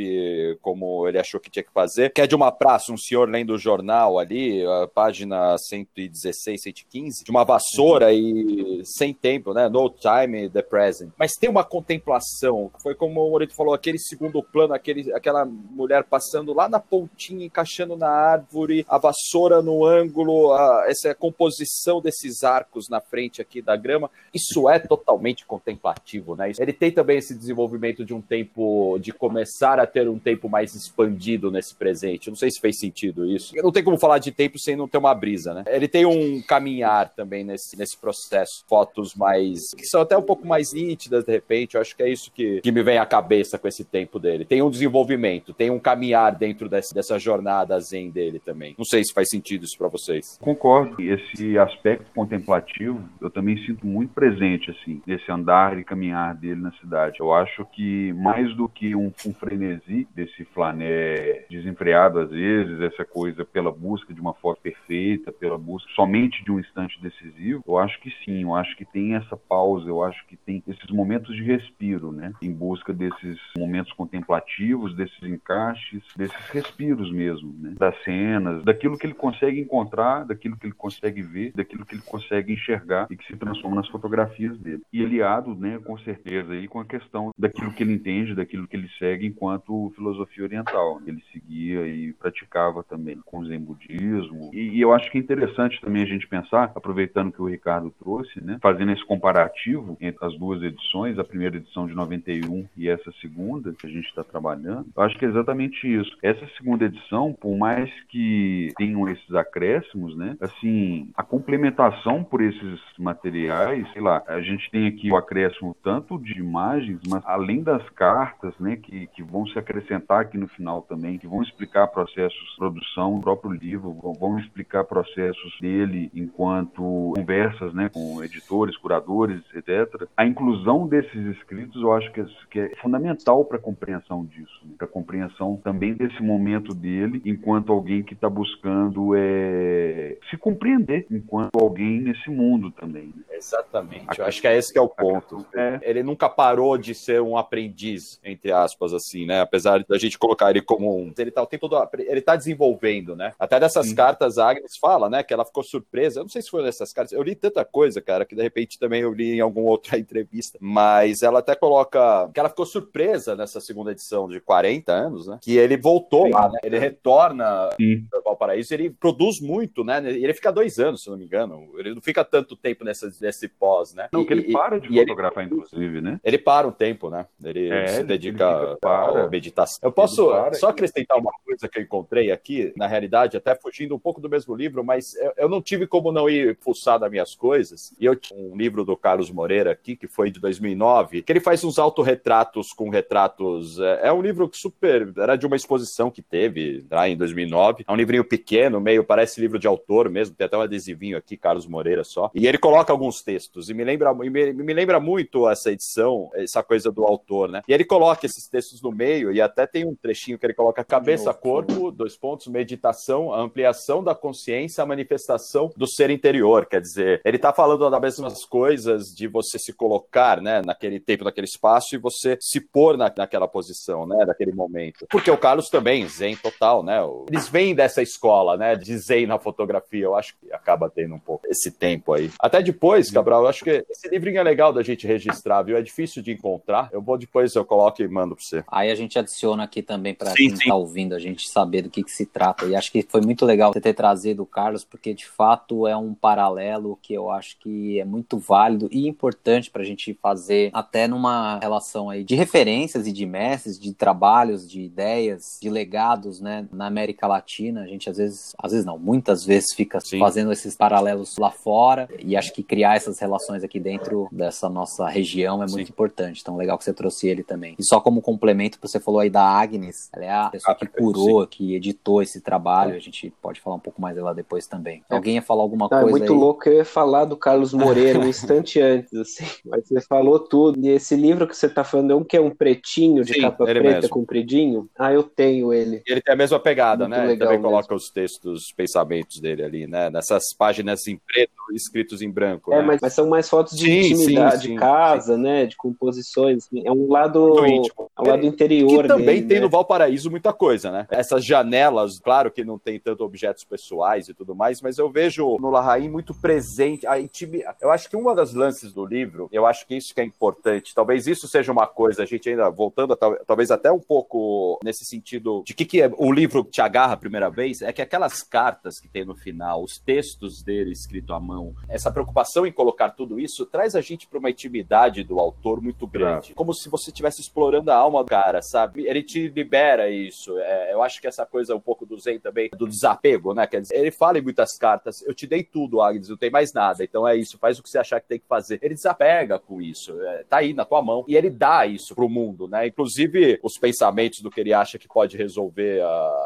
como ele achou que tinha que fazer, que é de uma praça, um senhor lendo o jornal ali, a página 116, 115, de uma vassoura uhum. e sem tempo, né? No time, the present. Mas tem uma contemplação, foi como o Morito falou, aquele segundo plano, aquele, aquela mulher passando lá na pontinha, encaixando na árvore, a vassoura no ângulo, a, essa composição desses arcos na frente aqui da grama, isso é totalmente contemplativo, né? Ele tem também esse desenvolvimento de um tempo, de começar a ter um tempo mais expandido nesse presente. Não sei se fez sentido isso. Não tem como falar de tempo sem não ter uma brisa, né? Ele tem um caminhar também nesse, nesse processo. Fotos mais. que são até um pouco mais nítidas, de repente. Eu acho que é isso que, que me vem à cabeça com esse tempo dele. Tem um desenvolvimento, tem um caminhar dentro desse, dessa jornada zen dele também. Não sei se faz sentido isso para vocês. Concordo. Esse aspecto contemplativo eu também sinto muito presente, assim, nesse andar e caminhar dele na cidade. Eu acho que mais do que um, um frenesi desse flané desenfreado às vezes, essa coisa pela busca de uma foto perfeita, pela busca somente de um instante decisivo, eu acho que sim, eu acho que tem essa pausa, eu acho que tem esses momentos de respiro, né? Em busca desses momentos contemplativos, desses encaixes, desses respiros mesmo, né? Das cenas, daquilo que ele consegue encontrar, daquilo que ele consegue ver, daquilo que ele consegue enxergar e que se transforma nas fotografias dele. E aliado, né, com certeza, aí com a questão daquilo que ele entende, daquilo que ele segue enquanto filosofia oriental. Ele seguia e praticava também com o Zen budismo. E, e eu acho que é interessante também a gente pensar, aproveitando que o Ricardo trouxe, né, fazendo esse comparativo entre as duas edições, a primeira edição de 91 e essa segunda que a gente está trabalhando, eu acho que é exatamente isso. Essa segunda edição, por mais que tenham esses acréscimos, né, assim, a complementação por esses materiais, sei lá, a gente tem aqui o acréscimo tanto de imagens, mas além das cartas, né, que, que vão se acrescentar aqui no final também, que vão explicar processos de produção do próprio livro, vão explicar processos dele enquanto conversas, né, com editores, curadores, etc. A inclusão desses escritos, eu acho que é, que é fundamental para a compreensão disso, né, para a compreensão também desse momento dele, enquanto alguém que está buscando é, se compreender enquanto alguém nesse mundo também. Né? Exatamente. Eu acho que é esse que é o ponto. É. Ele nunca parou de ser um aprendiz, entre aspas, assim, né? Apesar da gente colocar ele como um. Ele tá o tempo todo. Ele tá desenvolvendo, né? Até dessas Sim. cartas, a Agnes fala, né? Que ela ficou surpresa. Eu não sei se foi nessas cartas. Eu li tanta coisa, cara, que de repente também eu li em alguma outra *laughs* entrevista. Mas ela até coloca que ela ficou surpresa nessa segunda edição de 40 anos, né? Que ele voltou Sim. lá, né? Ele retorna ao Valparaíso, ele produz muito, né? Ele fica dois anos, se não me engano. Ele não fica tanto tempo nessa, nesse pós, né? Não, que ele para de fotografar, ele, inclusive, né? Ele para um tempo, né? Ele é, se dedica à meditação. Eu posso só acrescentar uma coisa que eu encontrei aqui, na realidade, até fugindo um pouco do mesmo livro, mas eu, não tive como não ir fuçar das minhas coisas. E eu tinha um livro do Carlos Moreira aqui, que foi de 2009, que ele faz uns autorretratos com retratos. É, é um livro super. Era de uma exposição que teve lá em 2009. É um livrinho pequeno, meio parece livro de autor mesmo, tem até um adesivinho aqui, Carlos Moreira só. E ele coloca alguns textos, e me lembra, me, me lembra muito essa edição, essa coisa do autor, né? E ele coloca esses textos no meio, e até tem um trechinho que ele coloca cabeça, corpo, dois pontos, meditação, ampliação da consciência, a manifestação do ser interior. Quer dizer, ele está falando das mesmas coisas de você se colocar, né, naquele tempo, naquele espaço, e você se pôr na, naquela posição, né, naquele momento. Porque o Carlos também, zen total, né? Eles vêm dessa escola, né, de zen na fotografia. Eu acho que acaba tendo um pouco esse tempo aí. Até depois, Cabral, eu acho que esse livrinho é legal da gente registrar, viu? É difícil de encontrar. Eu vou depois, eu coloco e mando para você. Aí a gente adiciona aqui também para quem está ouvindo a gente saber do que, que se trata. E acho que foi muito legal você ter trazido o Carlos, porque de fato é um paralelo que eu acho que é muito válido e importante para a gente fazer até numa relação aí de referências e de mestres, de trabalhos, de ideias, de legados, né, na América Latina. A gente às vezes, às vezes não, muitas vezes fica Sim. fazendo esses paralelos lá fora e acho que criar essas relações aqui dentro dessa nossa região é muito Sim. importante. Então, legal que você trouxe ele também. E só como complemento, você falou aí da Agnes, ela é a pessoa que curou, Sim. que editou esse trabalho. A gente pode falar um pouco mais dela depois também. É. Alguém ia falar alguma Não, é coisa? É muito aí? louco, eu ia falar do Carlos Moreira um *laughs* instante antes, assim, mas você falou tudo. E esse livro que você tá falando é um que é um pretinho de Sim, capa preta, mesmo. compridinho. Ah, eu tenho ele. Ele tem a mesma pegada, muito né? Ele também mesmo. coloca os textos, os pensamentos dele ali, né? Nessas páginas em preto, escritos em branco. É, né? mas, mas, são mais fotos de sim, intimidade, sim, sim, de casa, né? De composições. É um lado. É um lado interior. Que também dele, tem né? no Valparaíso muita coisa, né? Essas janelas, claro que não tem tanto objetos pessoais e tudo mais, mas eu vejo no Larraín muito presente a intimidade. Eu acho que uma das lances do livro, eu acho que isso que é importante. Talvez isso seja uma coisa, a gente ainda voltando, talvez até um pouco nesse sentido de que, que é, o livro te agarra a primeira vez, é que aquelas cartas que tem no final, os textos dele escrito à mão, essa preocupação em colocar tudo isso traz a gente para uma intimidade do autor muito grande. Como se você estivesse explorando a alma do cara, sabe? Ele te libera isso. É, eu acho que essa coisa um pouco do Zen também, do desapego, né? Quer dizer, ele fala em muitas cartas, eu te dei tudo, Agnes, não tem mais nada. Então é isso, faz o que você achar que tem que fazer. Ele desapega com isso, é, tá aí na tua mão. E ele dá isso pro mundo, né? Inclusive os pensamentos do que ele acha que pode resolver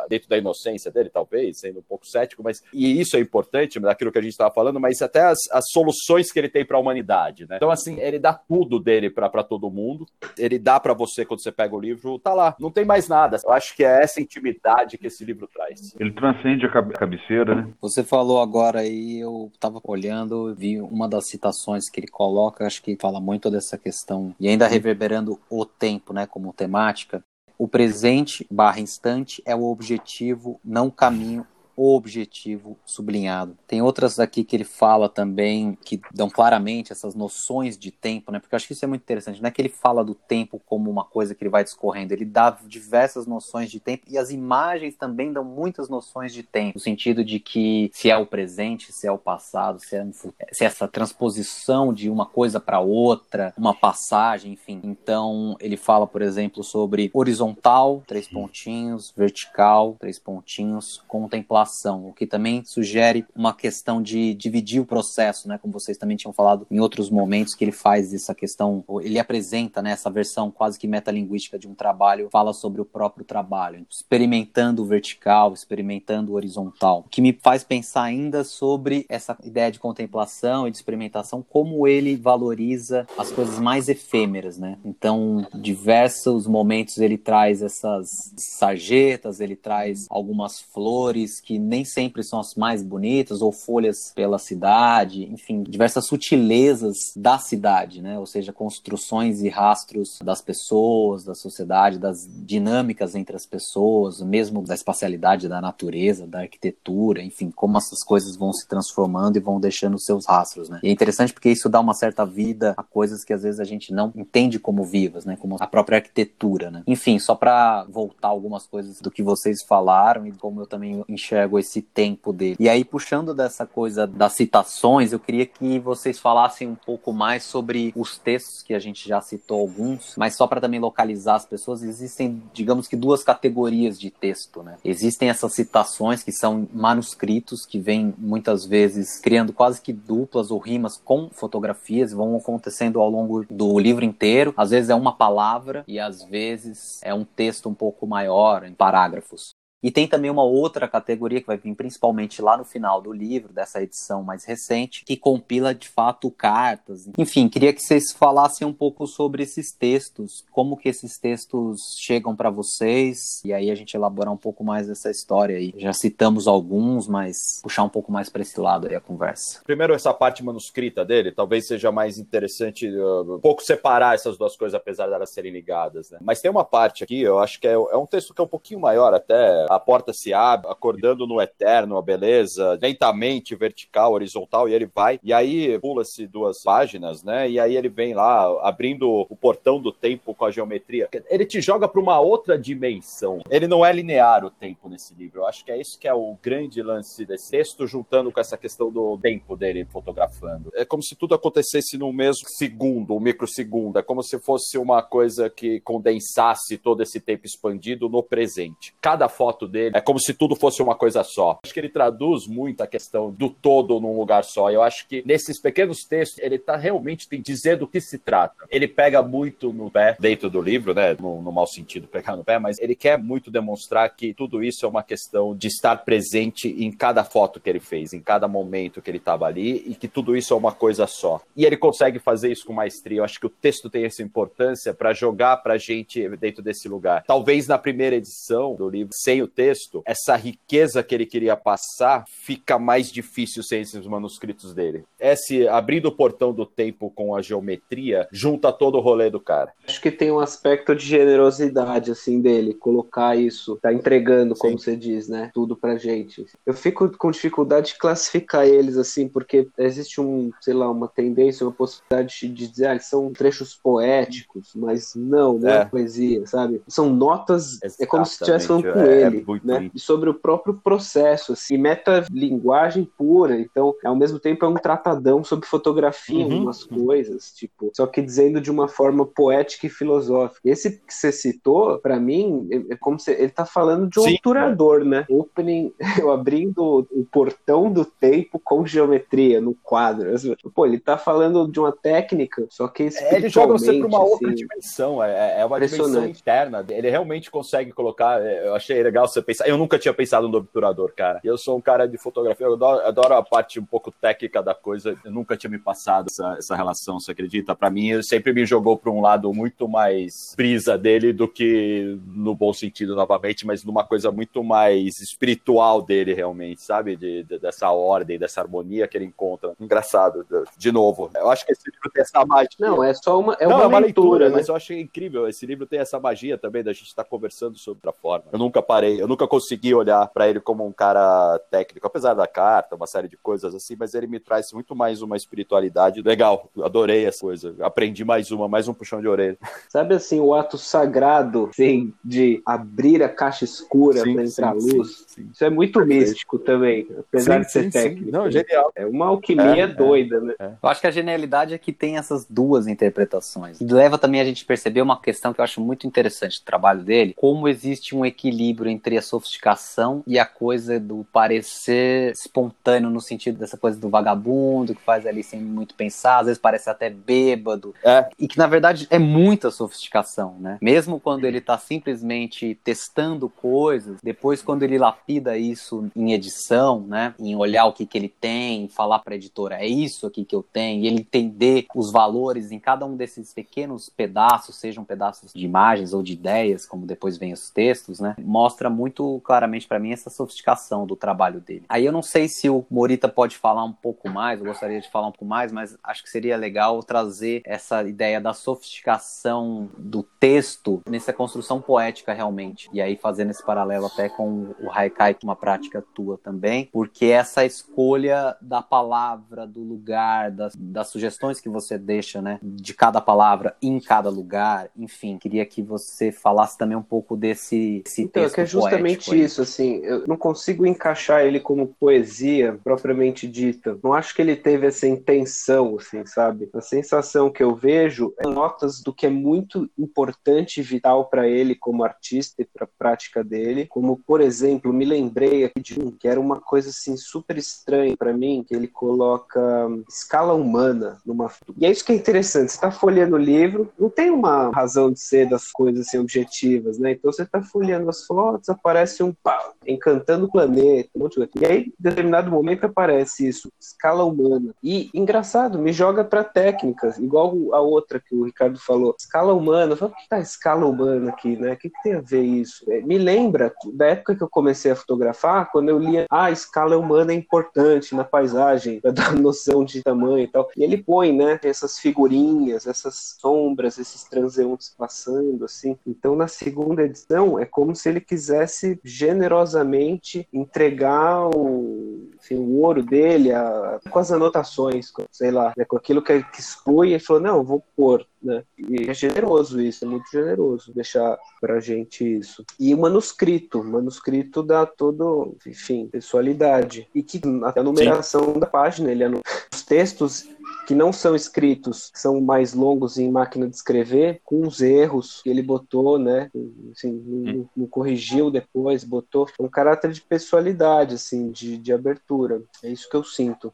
dentro da inocência dele, talvez, sendo um pouco cético, mas e isso é importante, daquilo que a gente estava falando, mas até as, as soluções que ele tem para a humanidade, né? Então, assim, ele dá tudo dele para todo mundo. Ele dá para você, quando você pega o livro, tá lá. Não tem mais nada. Eu acho que é essa intimidade que esse livro traz. Ele transcende a cabeceira, né? Você falou agora aí, eu tava olhando, vi uma das citações que ele coloca, acho que fala muito dessa questão, e ainda reverberando o tempo, né, como temática. O presente barra instante é o objetivo, não o caminho objetivo sublinhado. Tem outras aqui que ele fala também que dão claramente essas noções de tempo, né? Porque eu acho que isso é muito interessante. Não é que ele fala do tempo como uma coisa que ele vai discorrendo, ele dá diversas noções de tempo e as imagens também dão muitas noções de tempo, no sentido de que se é o presente, se é o passado, se é, um, se é essa transposição de uma coisa para outra, uma passagem, enfim. Então ele fala, por exemplo, sobre horizontal, três pontinhos, vertical, três pontinhos, contemplação o que também sugere uma questão de dividir o processo, né? Como vocês também tinham falado em outros momentos que ele faz essa questão, ele apresenta né, essa versão quase que metalinguística de um trabalho, fala sobre o próprio trabalho, experimentando o vertical, experimentando o horizontal, o que me faz pensar ainda sobre essa ideia de contemplação e de experimentação, como ele valoriza as coisas mais efêmeras, né? Então, diversos momentos ele traz essas sarjetas, ele traz algumas flores que nem sempre são as mais bonitas, ou folhas pela cidade, enfim, diversas sutilezas da cidade, né? Ou seja, construções e rastros das pessoas, da sociedade, das dinâmicas entre as pessoas, mesmo da espacialidade da natureza, da arquitetura, enfim, como essas coisas vão se transformando e vão deixando seus rastros, né? E é interessante porque isso dá uma certa vida a coisas que às vezes a gente não entende como vivas, né? Como a própria arquitetura, né? Enfim, só para voltar algumas coisas do que vocês falaram e como eu também enxergo esse tempo dele. E aí, puxando dessa coisa das citações, eu queria que vocês falassem um pouco mais sobre os textos, que a gente já citou alguns, mas só para também localizar as pessoas, existem, digamos que, duas categorias de texto, né? Existem essas citações que são manuscritos, que vêm muitas vezes criando quase que duplas ou rimas com fotografias, vão acontecendo ao longo do livro inteiro. Às vezes é uma palavra e às vezes é um texto um pouco maior, em parágrafos. E tem também uma outra categoria que vai vir principalmente lá no final do livro, dessa edição mais recente, que compila de fato cartas. Enfim, queria que vocês falassem um pouco sobre esses textos, como que esses textos chegam para vocês, e aí a gente elaborar um pouco mais essa história aí. Já citamos alguns, mas puxar um pouco mais para esse lado aí a conversa. Primeiro, essa parte manuscrita dele, talvez seja mais interessante uh, um pouco separar essas duas coisas, apesar de elas serem ligadas, né? Mas tem uma parte aqui, eu acho que é, é um texto que é um pouquinho maior até, a porta se abre, acordando no eterno, a beleza, lentamente, vertical, horizontal, e ele vai, e aí pula-se duas páginas, né? E aí ele vem lá, abrindo o portão do tempo com a geometria. Ele te joga para uma outra dimensão. Ele não é linear o tempo nesse livro. Eu acho que é isso que é o grande lance desse texto, juntando com essa questão do tempo dele fotografando. É como se tudo acontecesse no mesmo segundo, um microsegundo. É como se fosse uma coisa que condensasse todo esse tempo expandido no presente. Cada foto dele é como se tudo fosse uma coisa só. Acho que ele traduz muito a questão do todo num lugar só. Eu acho que nesses pequenos textos ele tá realmente tem dizer do que se trata. Ele pega muito no pé dentro do livro, né? No, no mau sentido pegar no pé, mas ele quer muito demonstrar que tudo isso é uma questão de estar presente em cada foto que ele fez, em cada momento que ele estava ali e que tudo isso é uma coisa só. E ele consegue fazer isso com maestria. Eu acho que o texto tem essa importância para jogar pra gente dentro desse lugar. Talvez na primeira edição do livro, sem o texto, essa riqueza que ele queria passar fica mais difícil sem esses manuscritos dele. Esse abrindo o portão do tempo com a geometria junta todo o rolê do cara. Acho que tem um aspecto de generosidade assim dele, colocar isso, tá entregando, como Sim. você diz, né, tudo pra gente. Eu fico com dificuldade de classificar eles assim, porque existe um, sei lá, uma tendência, uma possibilidade de dizer, ah, eles são trechos poéticos, mas não, não é, é poesia, sabe? São notas, Exatamente. é como se estivesse falando com é, ele, é né? E sobre o próprio processo, assim, metalinguagem pura, então, ao mesmo tempo é um tratadão sobre fotografia, uhum. algumas coisas, tipo, só que dizendo de uma forma poética e filosófica. Esse que você citou, para mim, é, é como se ele tá falando de um Sim, obturador, né? Opening, *laughs* eu abrindo o portão do tempo com geometria no quadro. Pô, ele tá falando de uma técnica, só que é, ele joga você para uma assim, outra dimensão, é, é uma dimensão interna. Ele realmente consegue colocar. Eu achei legal você pensar. Eu nunca tinha pensado no obturador, cara. Eu sou um cara de fotografia, eu adoro, adoro a parte um pouco técnica da coisa. Eu nunca tinha me passado essa, essa relação, você acredita? Para mim, ele sempre me jogou para um lado muito mais brisa dele do que no bom sentido novamente, mas numa coisa muito mais espiritual dele realmente, sabe? De, de, dessa ordem, dessa harmonia que ele encontra. Engraçado, de novo. Eu acho que esse livro tem essa magia. Não, é só uma, é Não, uma, é uma leitura, leitura né? mas eu acho incrível. Esse livro tem essa magia também da gente estar tá conversando sobre outra forma. Eu nunca parei, eu nunca consegui olhar para ele como um cara técnico, apesar da carta, uma série de coisas assim, mas ele me traz muito mais uma espiritualidade. Legal, adorei essa coisa. Aprendi mais uma, mais um puxão de orelha. *laughs* Sabe assim, o ato sagrado, assim, de abrir a caixa escura para entrar luz? Sim, Isso é muito místico também, apesar de ser técnico. Não, genial. É uma alquimia é, doida, é, né? É. Eu acho que a genialidade é que tem essas duas interpretações. E leva também a gente a perceber uma questão que eu acho muito interessante do trabalho dele, como existe um equilíbrio entre a sofisticação e a coisa do parecer espontâneo no sentido dessa coisa do vagabundo que faz ali sem muito pensar, às vezes parece até bêbado. É. E que na verdade é muita sofisticação, né? Mesmo quando ele tá simplesmente testando coisas, depois quando ele lapida isso em edição, né, em olhar o que que ele tem, falar para editora, é isso aqui que eu tenho, e ele entender os valores em cada um desses pequenos pedaços, sejam pedaços de imagens ou de ideias, como depois vem os textos, né? Mostra muito claramente para mim essa sofisticação do trabalho dele. Aí eu não sei se o Morita pode falar um pouco mais, eu gostaria de falar um pouco mais, mas acho que seria legal trazer essa ideia da sofisticação do texto nessa construção poética realmente. E aí fazendo esse paralelo até com o Haikai, que é uma prática tua também, porque essa escolha da palavra, do lugar, das, das sugestões que você deixa, né, de cada palavra em cada lugar, enfim, queria que você falasse também um pouco desse, desse então, texto justamente isso, assim, eu não consigo encaixar ele como poesia propriamente dita. Não acho que ele teve essa intenção, assim, sabe? A sensação que eu vejo é notas do que é muito importante e vital para ele como artista e para a prática dele, como por exemplo, me lembrei aqui de um que era uma coisa assim super estranha para mim, que ele coloca escala humana numa e é isso que é interessante. Você está folheando o livro, não tem uma razão de ser das coisas assim objetivas, né? Então você está folheando as fotos, aparece um pá, encantando o planeta, um. E aí, em determinado momento, aparece isso, escala humana. E, engraçado, me joga para técnicas, igual a outra que o Ricardo falou. Escala humana, eu falo, o que tá escala humana aqui, né? O que, que tem a ver isso? É, me lembra da época que eu comecei a fotografar, quando eu lia, ah, escala humana é importante na paisagem, para dar *laughs* noção de tamanho e tal. E ele põe, né, essas figurinhas, essas sombras, esses transeuntes passando, assim. Então, na segunda edição, é como se ele quisesse generosamente entregar o, assim, o ouro dele a, com as anotações, com, sei lá, né, com aquilo que ele expõe, ele falou, não, vou pôr, né? E é generoso isso, é muito generoso deixar pra gente isso. E o manuscrito, o manuscrito dá todo, enfim, pessoalidade. E que até a numeração Sim. da página, ele os textos que não são escritos, são mais longos em máquina de escrever, com os erros que ele botou, né? Assim, não, não, corrigiu depois, botou um caráter de pessoalidade, assim, de, de abertura. É isso que eu sinto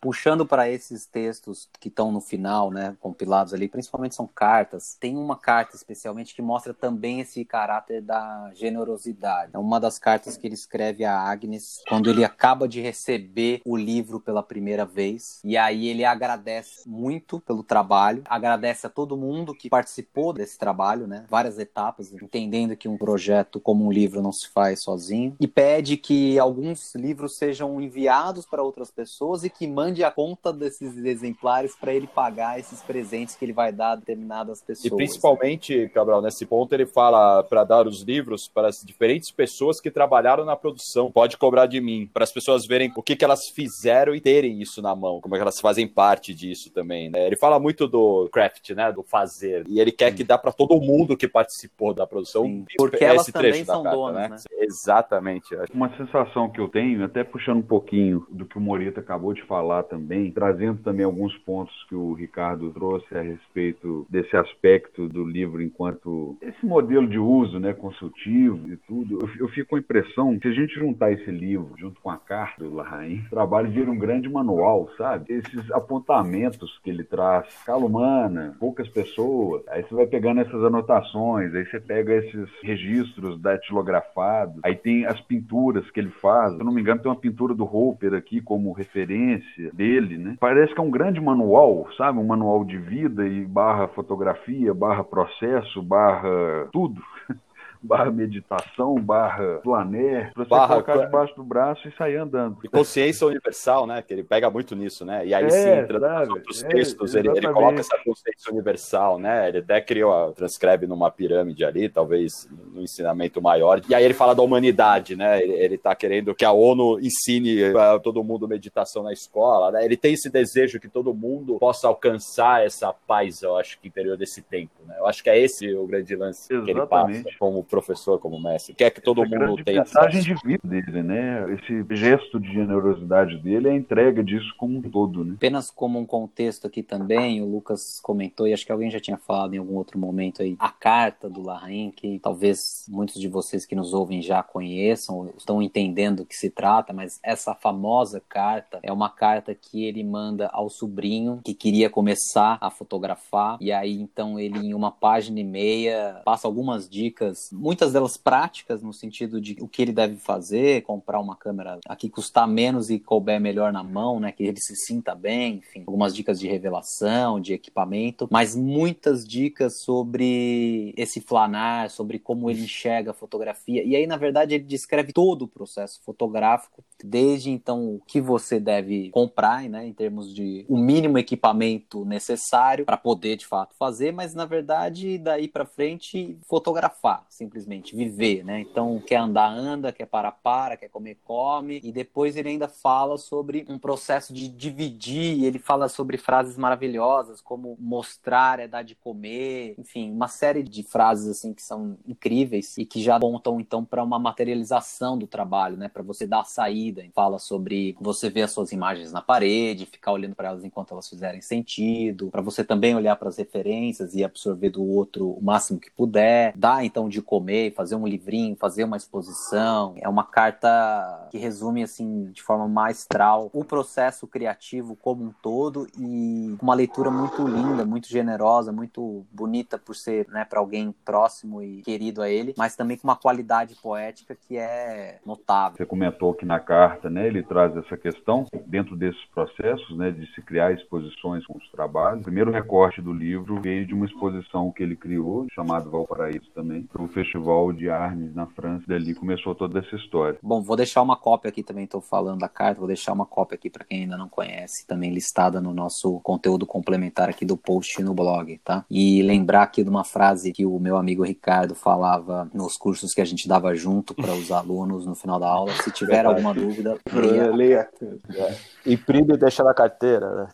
puxando para esses textos que estão no final, né, compilados ali, principalmente são cartas. Tem uma carta especialmente que mostra também esse caráter da generosidade. É uma das cartas que ele escreve a Agnes quando ele acaba de receber o livro pela primeira vez. E aí ele agradece muito pelo trabalho, agradece a todo mundo que participou desse trabalho, né, várias etapas, entendendo que um projeto como um livro não se faz sozinho e pede que alguns livros sejam enviados para outras pessoas e que mandem mande a conta desses exemplares para ele pagar esses presentes que ele vai dar a determinadas pessoas. E principalmente, Cabral, nesse ponto ele fala para dar os livros para as diferentes pessoas que trabalharam na produção. Pode cobrar de mim, para as pessoas verem o que, que elas fizeram e terem isso na mão, como é que elas fazem parte disso também. Né? Ele fala muito do craft, né, do fazer, e ele quer que dá para todo mundo que participou da produção. Sim, porque elas também são carta, donas, né? né? Exatamente. Uma sensação que eu tenho, até puxando um pouquinho do que o Morita acabou de falar falar também, trazendo também alguns pontos que o Ricardo trouxe a respeito desse aspecto do livro enquanto esse modelo de uso, né, consultivo e tudo. Eu, eu fico com a impressão que se a gente juntar esse livro junto com a carta do Larraín, o trabalho vira um grande manual, sabe? Esses apontamentos que ele traz, escala humana, poucas pessoas, aí você vai pegando essas anotações, aí você pega esses registros datilografados, aí tem as pinturas que ele faz. Se eu não me engano, tem uma pintura do Hopper aqui como referência dele, né? Parece que é um grande manual, sabe? Um manual de vida e barra fotografia, barra processo, barra tudo. *laughs* barra meditação, barra planer, pra você barra, colocar debaixo do braço e sair andando. E consciência universal, né? Que ele pega muito nisso, né? E aí é, sim, entra nos outros é, textos, ele, ele, coloca essa consciência universal, né? Ele até criou, transcreve numa pirâmide ali, talvez no ensinamento maior. E aí ele fala da humanidade, né? Ele, ele tá querendo que a ONU ensine a todo mundo meditação na escola, né? Ele tem esse desejo que todo mundo possa alcançar essa paz, eu acho que interior desse tempo, né? Eu acho que é esse o grande lance Exatamente. que ele passa como professor, como mestre. Quer que todo Essa mundo tenha mensagem de vida dele, né? Esse gesto de generosidade dele é a entrega disso como um todo, né? Apenas como um contexto aqui também, o Lucas comentou, e acho que alguém já tinha falado em algum outro momento aí, a carta do Larraín, que talvez muitos de vocês que nos ouvem já conheçam, estão entendendo do que se trata, mas essa famosa carta é uma carta que ele manda ao sobrinho que queria começar a fotografar, e aí então ele em uma página e meia passa algumas dicas muitas delas práticas no sentido de o que ele deve fazer, comprar uma câmera aqui custar menos e couber melhor na mão, né, que ele se sinta bem, enfim, algumas dicas de revelação, de equipamento, mas muitas dicas sobre esse flanar, sobre como ele enxerga a fotografia. E aí, na verdade, ele descreve todo o processo fotográfico, desde então o que você deve comprar, né, em termos de o mínimo equipamento necessário para poder de fato fazer, mas na verdade daí para frente fotografar, simplesmente viver, né? Então, quer andar, anda, quer parar, para, quer comer, come. E depois ele ainda fala sobre um processo de dividir, ele fala sobre frases maravilhosas, como mostrar é dar de comer, enfim, uma série de frases assim que são incríveis e que já apontam então para uma materialização do trabalho, né? Para você dar a saída. Fala sobre você ver as suas imagens na parede, ficar olhando para elas enquanto elas fizerem sentido, para você também olhar para as referências e absorver do outro o máximo que puder, dar então de comer comer, fazer um livrinho, fazer uma exposição. É uma carta que resume assim de forma maestral o processo criativo como um todo e uma leitura muito linda, muito generosa, muito bonita por ser, né, para alguém próximo e querido a ele, mas também com uma qualidade poética que é notável. Você comentou que na carta, né, ele traz essa questão dentro desses processos, né, de se criar exposições com os trabalhos. O primeiro recorte do livro veio de uma exposição que ele criou, chamado Valparaíso também, para o Festival de Armes na França. Dali começou toda essa história. Bom, vou deixar uma cópia aqui também, estou falando da carta, vou deixar uma cópia aqui para quem ainda não conhece, também listada no nosso conteúdo complementar aqui do post no blog, tá? E lembrar aqui de uma frase que o meu amigo Ricardo falava nos cursos que a gente dava junto para os alunos no final da aula. Se tiver alguma dúvida, leia. Leia. É. Imprime e deixa na carteira.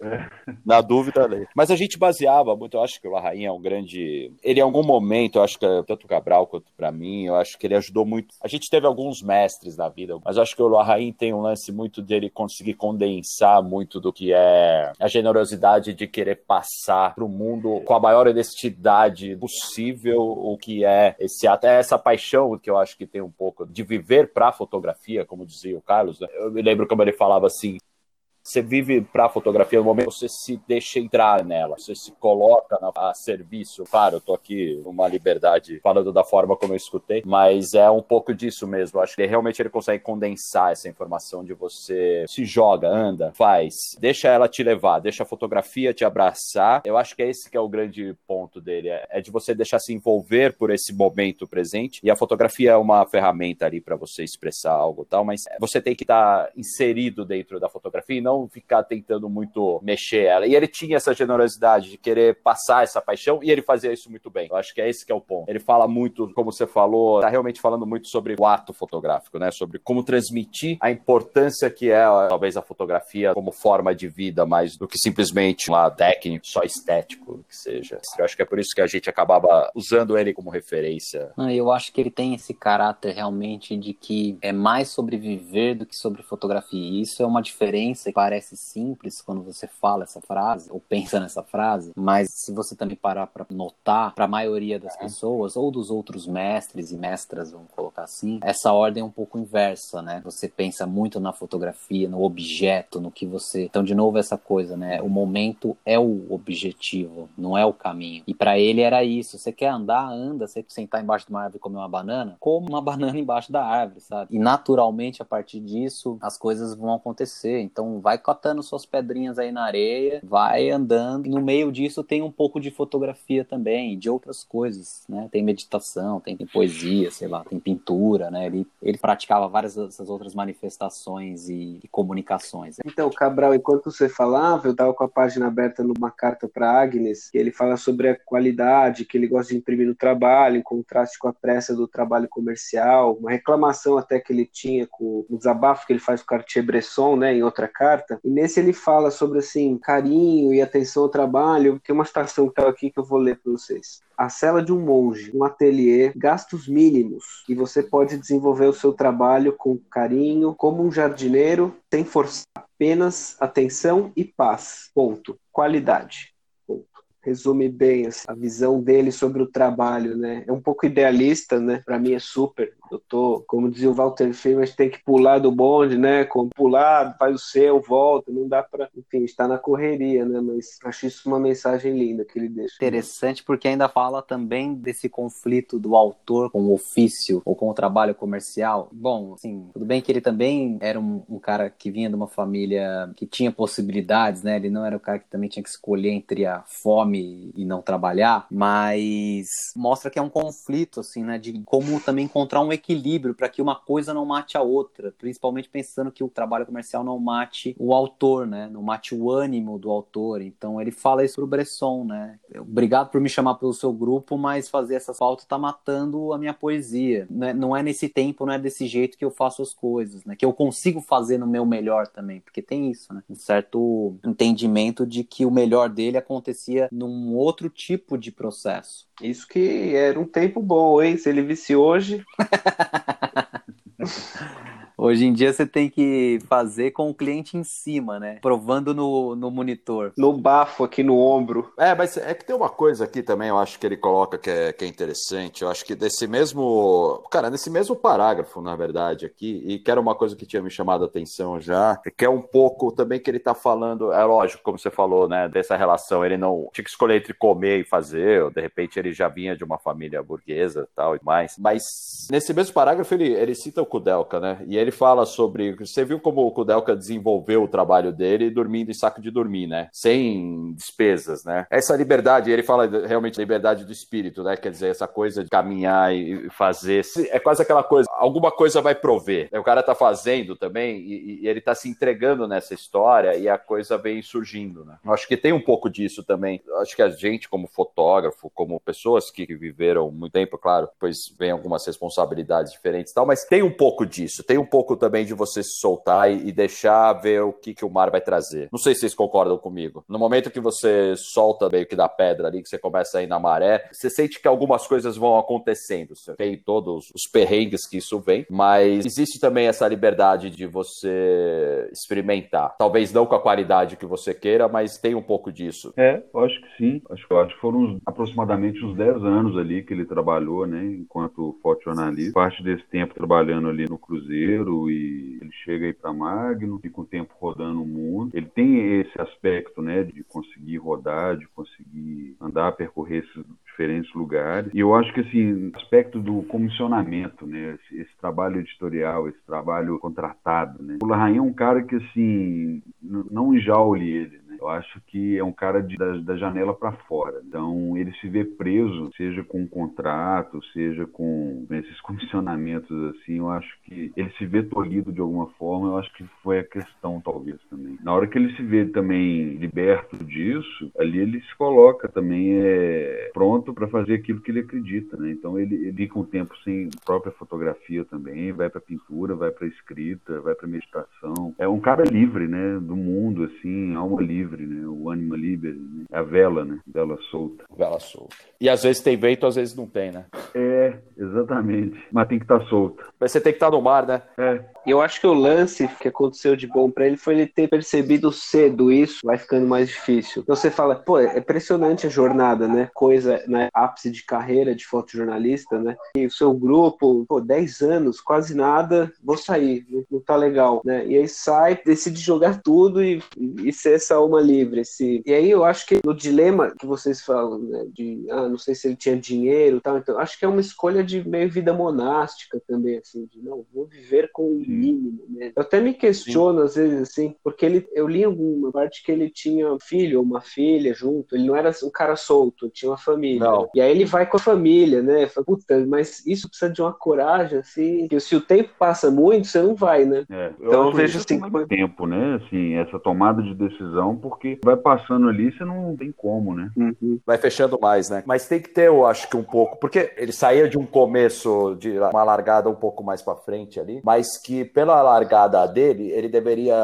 Né? Na dúvida, leia. Mas a gente baseava muito, eu acho que o Larraín é um grande. Ele, em algum momento, eu acho que tanto o Cabral quanto para mim, eu acho que ele ajudou muito. A gente teve alguns mestres na vida, mas eu acho que o Larraín tem um lance muito dele conseguir condensar muito do que é a generosidade de querer passar para o mundo com a maior honestidade possível o que é esse até essa paixão que eu acho que tem um pouco de viver para a fotografia, como dizia o Carlos. Né? Eu me lembro como ele falava assim: você vive para a fotografia no momento você se deixa entrar nela, você se coloca a serviço. Claro, eu tô aqui uma liberdade falando da forma como eu escutei, mas é um pouco disso mesmo. Acho que realmente ele consegue condensar essa informação de você se joga, anda, faz, deixa ela te levar, deixa a fotografia te abraçar. Eu acho que é esse que é o grande ponto dele, é, é de você deixar se envolver por esse momento presente. E a fotografia é uma ferramenta ali para você expressar algo tal, mas você tem que estar tá inserido dentro da fotografia e não não ficar tentando muito mexer ela. E ele tinha essa generosidade de querer passar essa paixão e ele fazia isso muito bem. Eu acho que é esse que é o ponto. Ele fala muito, como você falou, tá realmente falando muito sobre o ato fotográfico, né? Sobre como transmitir a importância que é talvez a fotografia como forma de vida, mais do que simplesmente uma técnica só estético que seja. Eu acho que é por isso que a gente acabava usando ele como referência. Eu acho que ele tem esse caráter realmente de que é mais sobre viver do que sobre fotografia. E isso é uma diferença que parece simples quando você fala essa frase ou pensa nessa frase, mas se você também parar para notar, para a maioria das pessoas ou dos outros mestres e mestras, vamos colocar assim, essa ordem é um pouco inversa, né? Você pensa muito na fotografia, no objeto, no que você. Então, de novo, essa coisa, né? O momento é o objetivo, não é o caminho. E para ele era isso. Você quer andar, anda. Você quer sentar embaixo de uma árvore e comer uma banana, como uma *laughs* banana embaixo da árvore, sabe? E naturalmente, a partir disso, as coisas vão acontecer. Então, vai vai catando suas pedrinhas aí na areia, vai andando. No meio disso tem um pouco de fotografia também, de outras coisas, né? Tem meditação, tem, tem poesia, sei lá, tem pintura, né? Ele, ele praticava várias dessas outras manifestações e, e comunicações. Então, Cabral, enquanto você falava, eu estava com a página aberta numa carta para Agnes, que ele fala sobre a qualidade que ele gosta de imprimir no trabalho, em contraste com a pressa do trabalho comercial, uma reclamação até que ele tinha com o desabafo que ele faz com o Cartier-Bresson, né, em outra carta, E nesse ele fala sobre assim, carinho e atenção ao trabalho. Tem uma citação que tá aqui que eu vou ler para vocês. A cela de um monge, um ateliê, gastos mínimos, e você pode desenvolver o seu trabalho com carinho, como um jardineiro, sem forçar, apenas atenção e paz. Ponto. Qualidade resume bem assim, a visão dele sobre o trabalho, né? É um pouco idealista, né? Para mim é super. Eu tô, como dizia o Walter Filho, a gente tem que pular do bonde, né? Como pular, faz o seu, volta, não dá para, enfim, estar na correria, né? Mas acho isso uma mensagem linda que ele deixa. Interessante porque ainda fala também desse conflito do autor com o ofício ou com o trabalho comercial. Bom, assim, tudo bem que ele também era um, um cara que vinha de uma família que tinha possibilidades, né? Ele não era o cara que também tinha que escolher entre a fome e não trabalhar, mas mostra que é um conflito, assim, né? De como também encontrar um equilíbrio para que uma coisa não mate a outra, principalmente pensando que o trabalho comercial não mate o autor, né? Não mate o ânimo do autor. Então ele fala isso pro Bresson, né? Obrigado por me chamar pelo seu grupo, mas fazer essa falta tá matando a minha poesia. Não é, não é nesse tempo, não é desse jeito que eu faço as coisas, né? Que eu consigo fazer no meu melhor também, porque tem isso, né? Um certo entendimento de que o melhor dele acontecia num outro tipo de processo. Isso que era um tempo bom, hein? Se ele visse hoje. *laughs* ハハハハ! Hoje em dia você tem que fazer com o cliente em cima, né? Provando no, no monitor. No bafo, aqui no ombro. É, mas é que tem uma coisa aqui também, eu acho que ele coloca que é, que é interessante. Eu acho que desse mesmo. Cara, nesse mesmo parágrafo, na verdade, aqui, e que era uma coisa que tinha me chamado a atenção já, que é um pouco também que ele tá falando. É lógico, como você falou, né? Dessa relação. Ele não tinha que escolher entre comer e fazer, ou de repente ele já vinha de uma família burguesa tal e mais. Mas nesse mesmo parágrafo ele, ele cita o Kudelka, né? E ele fala sobre. Você viu como o Kudelka desenvolveu o trabalho dele dormindo em saco de dormir, né? Sem despesas, né? Essa liberdade, ele fala realmente liberdade do espírito, né? Quer dizer, essa coisa de caminhar e fazer. É quase aquela coisa, alguma coisa vai prover. O cara tá fazendo também e, e ele tá se entregando nessa história e a coisa vem surgindo, né? Eu acho que tem um pouco disso também. Acho que a gente, como fotógrafo, como pessoas que viveram muito tempo, claro, depois vem algumas responsabilidades diferentes e tal, mas tem um pouco disso, tem um pouco também de você se soltar e, deixar ver o que, que o mar vai trazer. Não sei se vocês concordam comigo. No momento que você solta meio que da pedra ali, que você começa a ir na maré, você sente que algumas coisas vão acontecendo. Você tem todos os perrengues que isso vem, mas existe também essa liberdade de você experimentar. Talvez não com a qualidade que você queira, mas tem um pouco disso. É, eu acho que sim. Acho acho que foram aproximadamente uns 10 anos ali que ele trabalhou, né, enquanto fotojornalista. Parte desse tempo trabalhando ali no Cruzeiro e ele chega aí para Magno, fica um tempo rodando o mundo. Ele tem esse aspecto, né, de conseguir rodar, de conseguir andar, percorrer esses diferentes lugares. E eu acho que assim, aspecto do comissionamento, né, esse, esse trabalho editorial, esse trabalho contratado, né. O Larraín é um cara que assim, não enjaule ele, né? Eu acho que é um cara de, da, da janela para fora. Então ele se vê preso, seja com um contrato, seja com esses *laughs* comissionamentos assim. Eu acho que ele se vê tolhido de alguma forma. Eu acho que foi a questão talvez também. Na hora que ele se vê também liberto disso, ali ele se coloca também é, pronto para fazer aquilo que ele acredita, né? Então ele, ele fica um tempo sem própria fotografia também, vai para pintura, vai para escrita, vai para meditação. É um cara livre, né? Do mundo assim, alma livre, né? O anima liberi, né? A vela, né? Vela solta. Vela solta. E às vezes tem vento, às vezes não tem, né? É, exatamente. Mas tem que estar tá solta. Mas você tem que estar tá no mar, né? É. Eu acho que o lance que aconteceu de bom para ele foi ele ter percebido cedo isso, vai ficando mais difícil. Então você fala, pô, é impressionante a jornada, né? Coisa, né? Ápice de carreira de fotojornalista, né? E o seu grupo, pô, 10 anos, quase nada, vou sair, não tá legal, né? E aí sai, decide jogar tudo e, e ser essa alma livre. Esse... E aí eu acho que no dilema que vocês falam, né? De, ah, não sei se ele tinha dinheiro e tal, então acho que é uma escolha de meio vida monástica também, assim, de não, vou viver com mínimo, né? Eu até me questiono, Sim. às vezes, assim, porque ele, eu li alguma parte que ele tinha um filho ou uma filha junto, ele não era um cara solto, tinha uma família. Não. E aí ele vai com a família, né? Fala, Puta, mas isso precisa de uma coragem, assim, que se o tempo passa muito, você não vai, né? É, eu então eu vejo assim. Tempo, né? Assim, essa tomada de decisão, porque vai passando ali, você não tem como, né? Uhum. Vai fechando mais, né? Mas tem que ter, eu acho que um pouco, porque ele saía de um começo, de uma largada um pouco mais para frente ali, mas que pela largada dele, ele deveria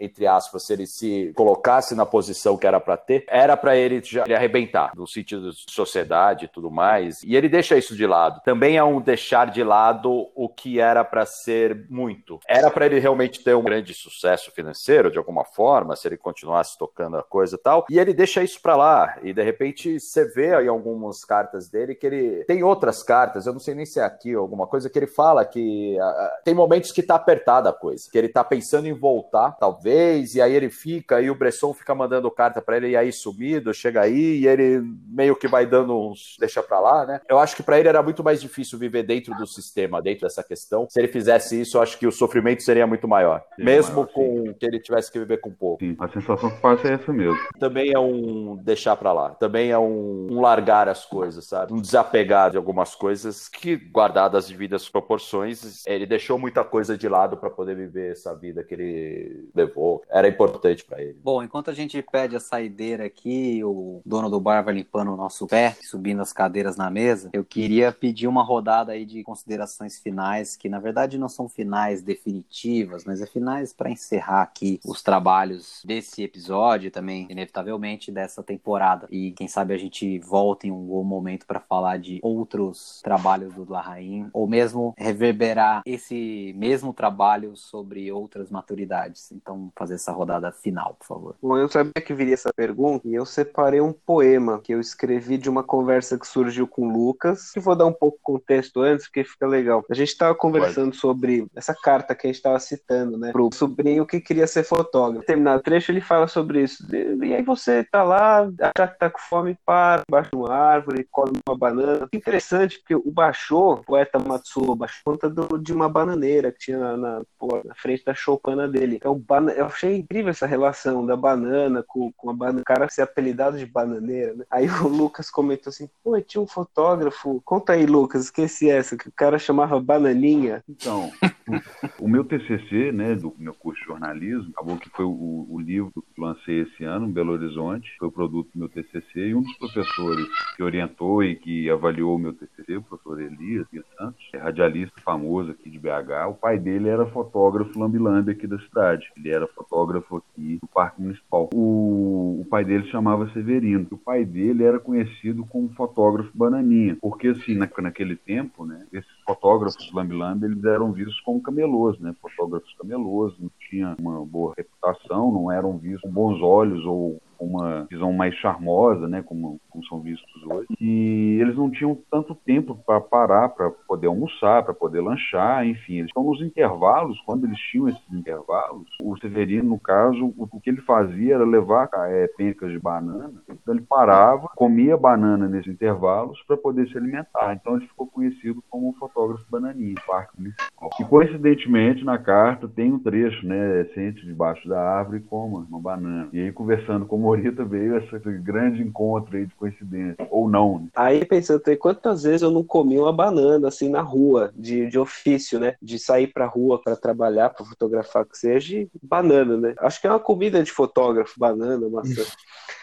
entre aspas, se ele se colocasse na posição que era para ter, era para ele já ele arrebentar, no sentido de sociedade e tudo mais. E ele deixa isso de lado. Também é um deixar de lado o que era para ser muito. Era para ele realmente ter um grande sucesso financeiro, de alguma forma, se ele continuasse tocando a coisa e tal. E ele deixa isso para lá. E de repente você vê aí algumas cartas dele que ele tem outras cartas, eu não sei nem se é aqui alguma coisa, que ele fala que uh, tem momentos que tá apertada a coisa, que ele tá pensando em voltar, talvez vez, e aí ele fica, e o Bresson fica mandando carta para ele, e aí sumido, chega aí, e ele meio que vai dando uns deixa pra lá, né? Eu acho que para ele era muito mais difícil viver dentro do sistema, dentro dessa questão. Se ele fizesse isso, eu acho que o sofrimento seria muito maior, mesmo maior, com sim. que ele tivesse que viver com pouco. Sim, a sensação que passa é essa mesmo. Também é um deixar pra lá, também é um, um largar as coisas, sabe? Um desapegar de algumas coisas que, guardadas as devidas proporções, ele deixou muita coisa de lado para poder viver essa vida que ele levou. Era importante para ele. Bom, enquanto a gente pede a saideira aqui, o dono do bar vai limpando o nosso pé, subindo as cadeiras na mesa, eu queria pedir uma rodada aí de considerações finais, que na verdade não são finais definitivas, mas é finais para encerrar aqui os trabalhos desse episódio também, inevitavelmente, dessa temporada. E quem sabe a gente volta em um bom momento para falar de outros trabalhos do Larraín, ou mesmo reverberar esse mesmo trabalho sobre outras maturidades. Então, fazer essa rodada final, por favor. Bom, eu sabia que viria essa pergunta e eu separei um poema que eu escrevi de uma conversa que surgiu com o Lucas, que vou dar um pouco de contexto antes, porque fica legal. A gente estava conversando Pode. sobre essa carta que a gente estava citando, né, pro sobrinho que queria ser fotógrafo. Terminado o trecho, ele fala sobre isso. E aí você tá lá, já que tá com fome, para de uma árvore, come uma banana. Interessante, porque o Bachô, o poeta Matsuo Bachô, conta do, de uma bananeira que tinha na, na, na frente da choupana dele. Então, eu achei incrível essa relação da banana com, com a banana. O cara ser apelidado de bananeira, né? Aí o Lucas comentou assim, pô, tinha um fotógrafo. Conta aí, Lucas, esqueci essa, que o cara chamava Bananinha. Então, *laughs* o meu TCC, né, do meu curso de jornalismo, acabou que foi o, o livro que lancei esse ano, Belo Horizonte, foi o produto do meu TCC, e um dos professores que orientou e que avaliou o meu TCC, o professor Elias Santos, é radialista famoso aqui de BH, o pai dele era fotógrafo lambilambe aqui da cidade, ele era fotógrafo aqui do Parque Municipal. O, o pai dele chamava Severino, o pai dele era conhecido como fotógrafo bananinha, porque assim, na, naquele tempo, né, esses fotógrafos lambi-lambi, eles eram vistos como camelôs, né? Fotógrafos camelôs, não tinha uma boa reputação, não eram vistos com bons olhos ou uma visão mais charmosa, né, como, como são vistos hoje. E eles não tinham tanto tempo para parar, para poder almoçar, para poder lanchar, enfim. Eles estão nos intervalos, quando eles tinham esses intervalos, o Severino, no caso, o, o que ele fazia era levar é, pencas de banana, então ele parava, comia banana nesses intervalos para poder se alimentar. Então ele ficou conhecido como o fotógrafo bananinha, Parque Municipal. E coincidentemente, na carta tem um trecho, né, sente debaixo da árvore e coma uma banana. E aí, conversando com o Morita veio esse grande encontro aí de coincidência, ou não. Né? Aí pensando, quantas vezes eu não comi uma banana assim na rua, de, de ofício, né? De sair pra rua para trabalhar, para fotografar que seja, banana, né? Acho que é uma comida de fotógrafo, banana, maçã.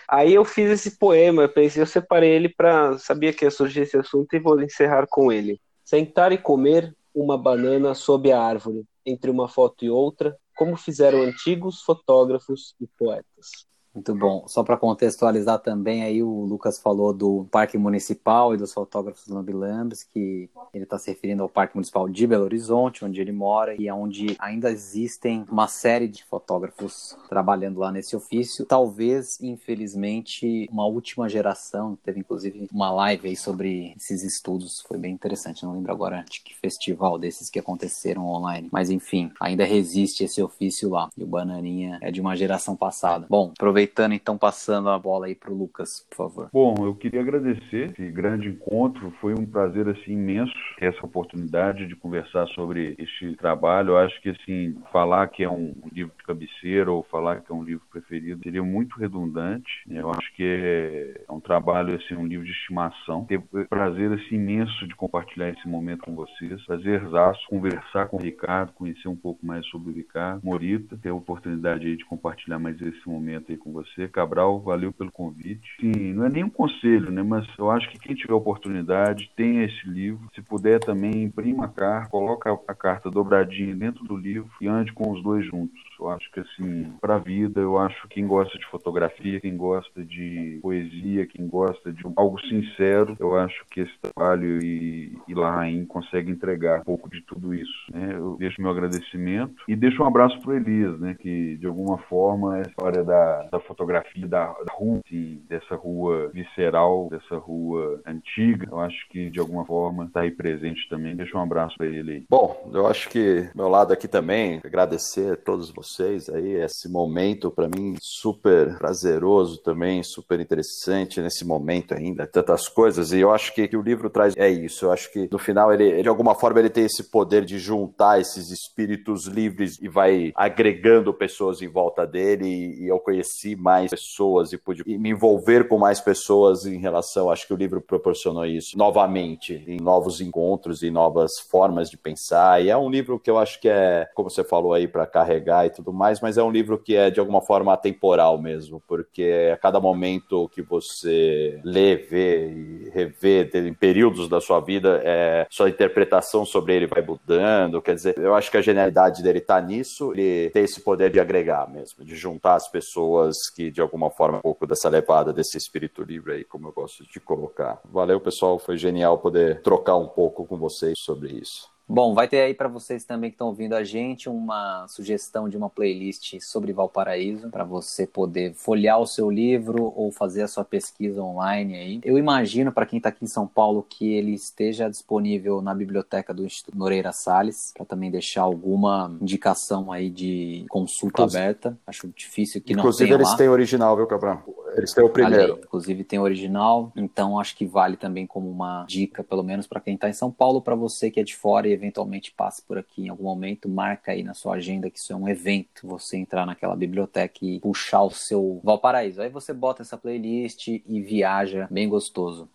Aí eu fiz esse poema, eu pensei, eu separei ele para sabia que ia surgir esse assunto e vou encerrar com ele. Sentar e comer uma banana sob a árvore, entre uma foto e outra, como fizeram antigos fotógrafos e poetas. Muito bom. Só para contextualizar também, aí o Lucas falou do Parque Municipal e dos fotógrafos lambilambes, que ele está se referindo ao Parque Municipal de Belo Horizonte, onde ele mora e onde ainda existem uma série de fotógrafos trabalhando lá nesse ofício. Talvez, infelizmente, uma última geração, teve inclusive uma live aí sobre esses estudos, foi bem interessante, não lembro agora de que festival desses que aconteceram online, mas enfim, ainda resiste esse ofício lá. E o Bananinha é de uma geração passada. Bom, aproveitando aproveitando, então, passando a bola aí para o Lucas, por favor. Bom, eu queria agradecer esse grande encontro. Foi um prazer assim imenso essa oportunidade de conversar sobre este trabalho. Eu acho que assim falar que é um livro de cabeceira ou falar que é um livro preferido seria muito redundante. Eu acho que é, é um trabalho assim, um livro de estimação. Ter prazer assim imenso de compartilhar esse momento com vocês. Prazerzaço conversar com o Ricardo, conhecer um pouco mais sobre o Ricardo Morita, ter a oportunidade aí de compartilhar mais esse momento aí com você. Cabral, valeu pelo convite. Sim, não é nem um conselho, né? Mas eu acho que quem tiver oportunidade, tenha esse livro. Se puder também, imprima a carta, coloca a carta dobradinha dentro do livro e ande com os dois juntos. Eu acho que assim, para vida, eu acho que quem gosta de fotografia, quem gosta de poesia, quem gosta de algo sincero, eu acho que esse trabalho e, e Larraín consegue entregar um pouco de tudo isso. Né? Eu deixo meu agradecimento e deixo um abraço para Elias, né? Que de alguma forma a história da, da fotografia da, da rua, dessa rua visceral, dessa rua antiga, eu acho que de alguma forma está aí presente também. Deixa um abraço para ele aí. Bom, eu acho que meu lado aqui também, agradecer a todos vocês aí, esse momento para mim super prazeroso também, super interessante nesse momento ainda, tantas coisas, e eu acho que, que o livro traz é isso, eu acho que no final ele, de alguma forma ele tem esse poder de juntar esses espíritos livres e vai agregando pessoas em volta dele. E eu conheci mais pessoas e pude me envolver com mais pessoas em relação. Acho que o livro proporcionou isso novamente, em novos encontros e novas formas de pensar. E é um livro que eu acho que é, como você falou aí, para carregar e tudo mais, mas é um livro que é de alguma forma atemporal mesmo, porque a cada momento que você lê, vê e revê em períodos da sua vida, é, sua interpretação sobre ele vai mudando. Quer dizer, eu acho que a genialidade dele está nisso, ele tem esse poder de agregar mesmo, de juntar as pessoas que de alguma forma um pouco dessa levada desse espírito livre aí, como eu gosto de colocar. Valeu, pessoal, foi genial poder trocar um pouco com vocês sobre isso. Bom, vai ter aí para vocês também que estão ouvindo a gente uma sugestão de uma playlist sobre Valparaíso para você poder folhear o seu livro ou fazer a sua pesquisa online aí. Eu imagino para quem está aqui em São Paulo que ele esteja disponível na biblioteca do Instituto Noreira Salles para também deixar alguma indicação aí de consulta inclusive, aberta. Acho difícil que não tenha Inclusive eles lá. têm original, viu, Cabral? Eles têm o primeiro. Ali, inclusive tem original, então acho que vale também como uma dica, pelo menos para quem está em São Paulo, para você que é de fora e eventualmente passe por aqui em algum momento, marca aí na sua agenda que isso é um evento, você entrar naquela biblioteca e puxar o seu Valparaíso. Aí você bota essa playlist e viaja bem gostoso.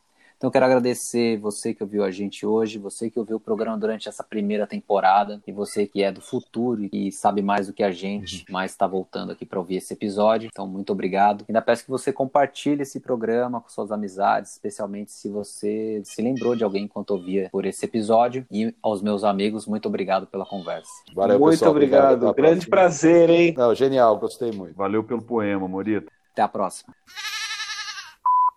Então eu quero agradecer você que ouviu a gente hoje, você que ouviu o programa durante essa primeira temporada e você que é do futuro e sabe mais do que a gente, mas está voltando aqui para ouvir esse episódio. Então muito obrigado. Ainda peço que você compartilhe esse programa com suas amizades, especialmente se você se lembrou de alguém enquanto ouvia por esse episódio. E aos meus amigos, muito obrigado pela conversa. Valeu, muito pessoal. obrigado. obrigado. Grande prazer, hein? Não, genial, gostei muito. Valeu pelo poema, Morita. Até a próxima.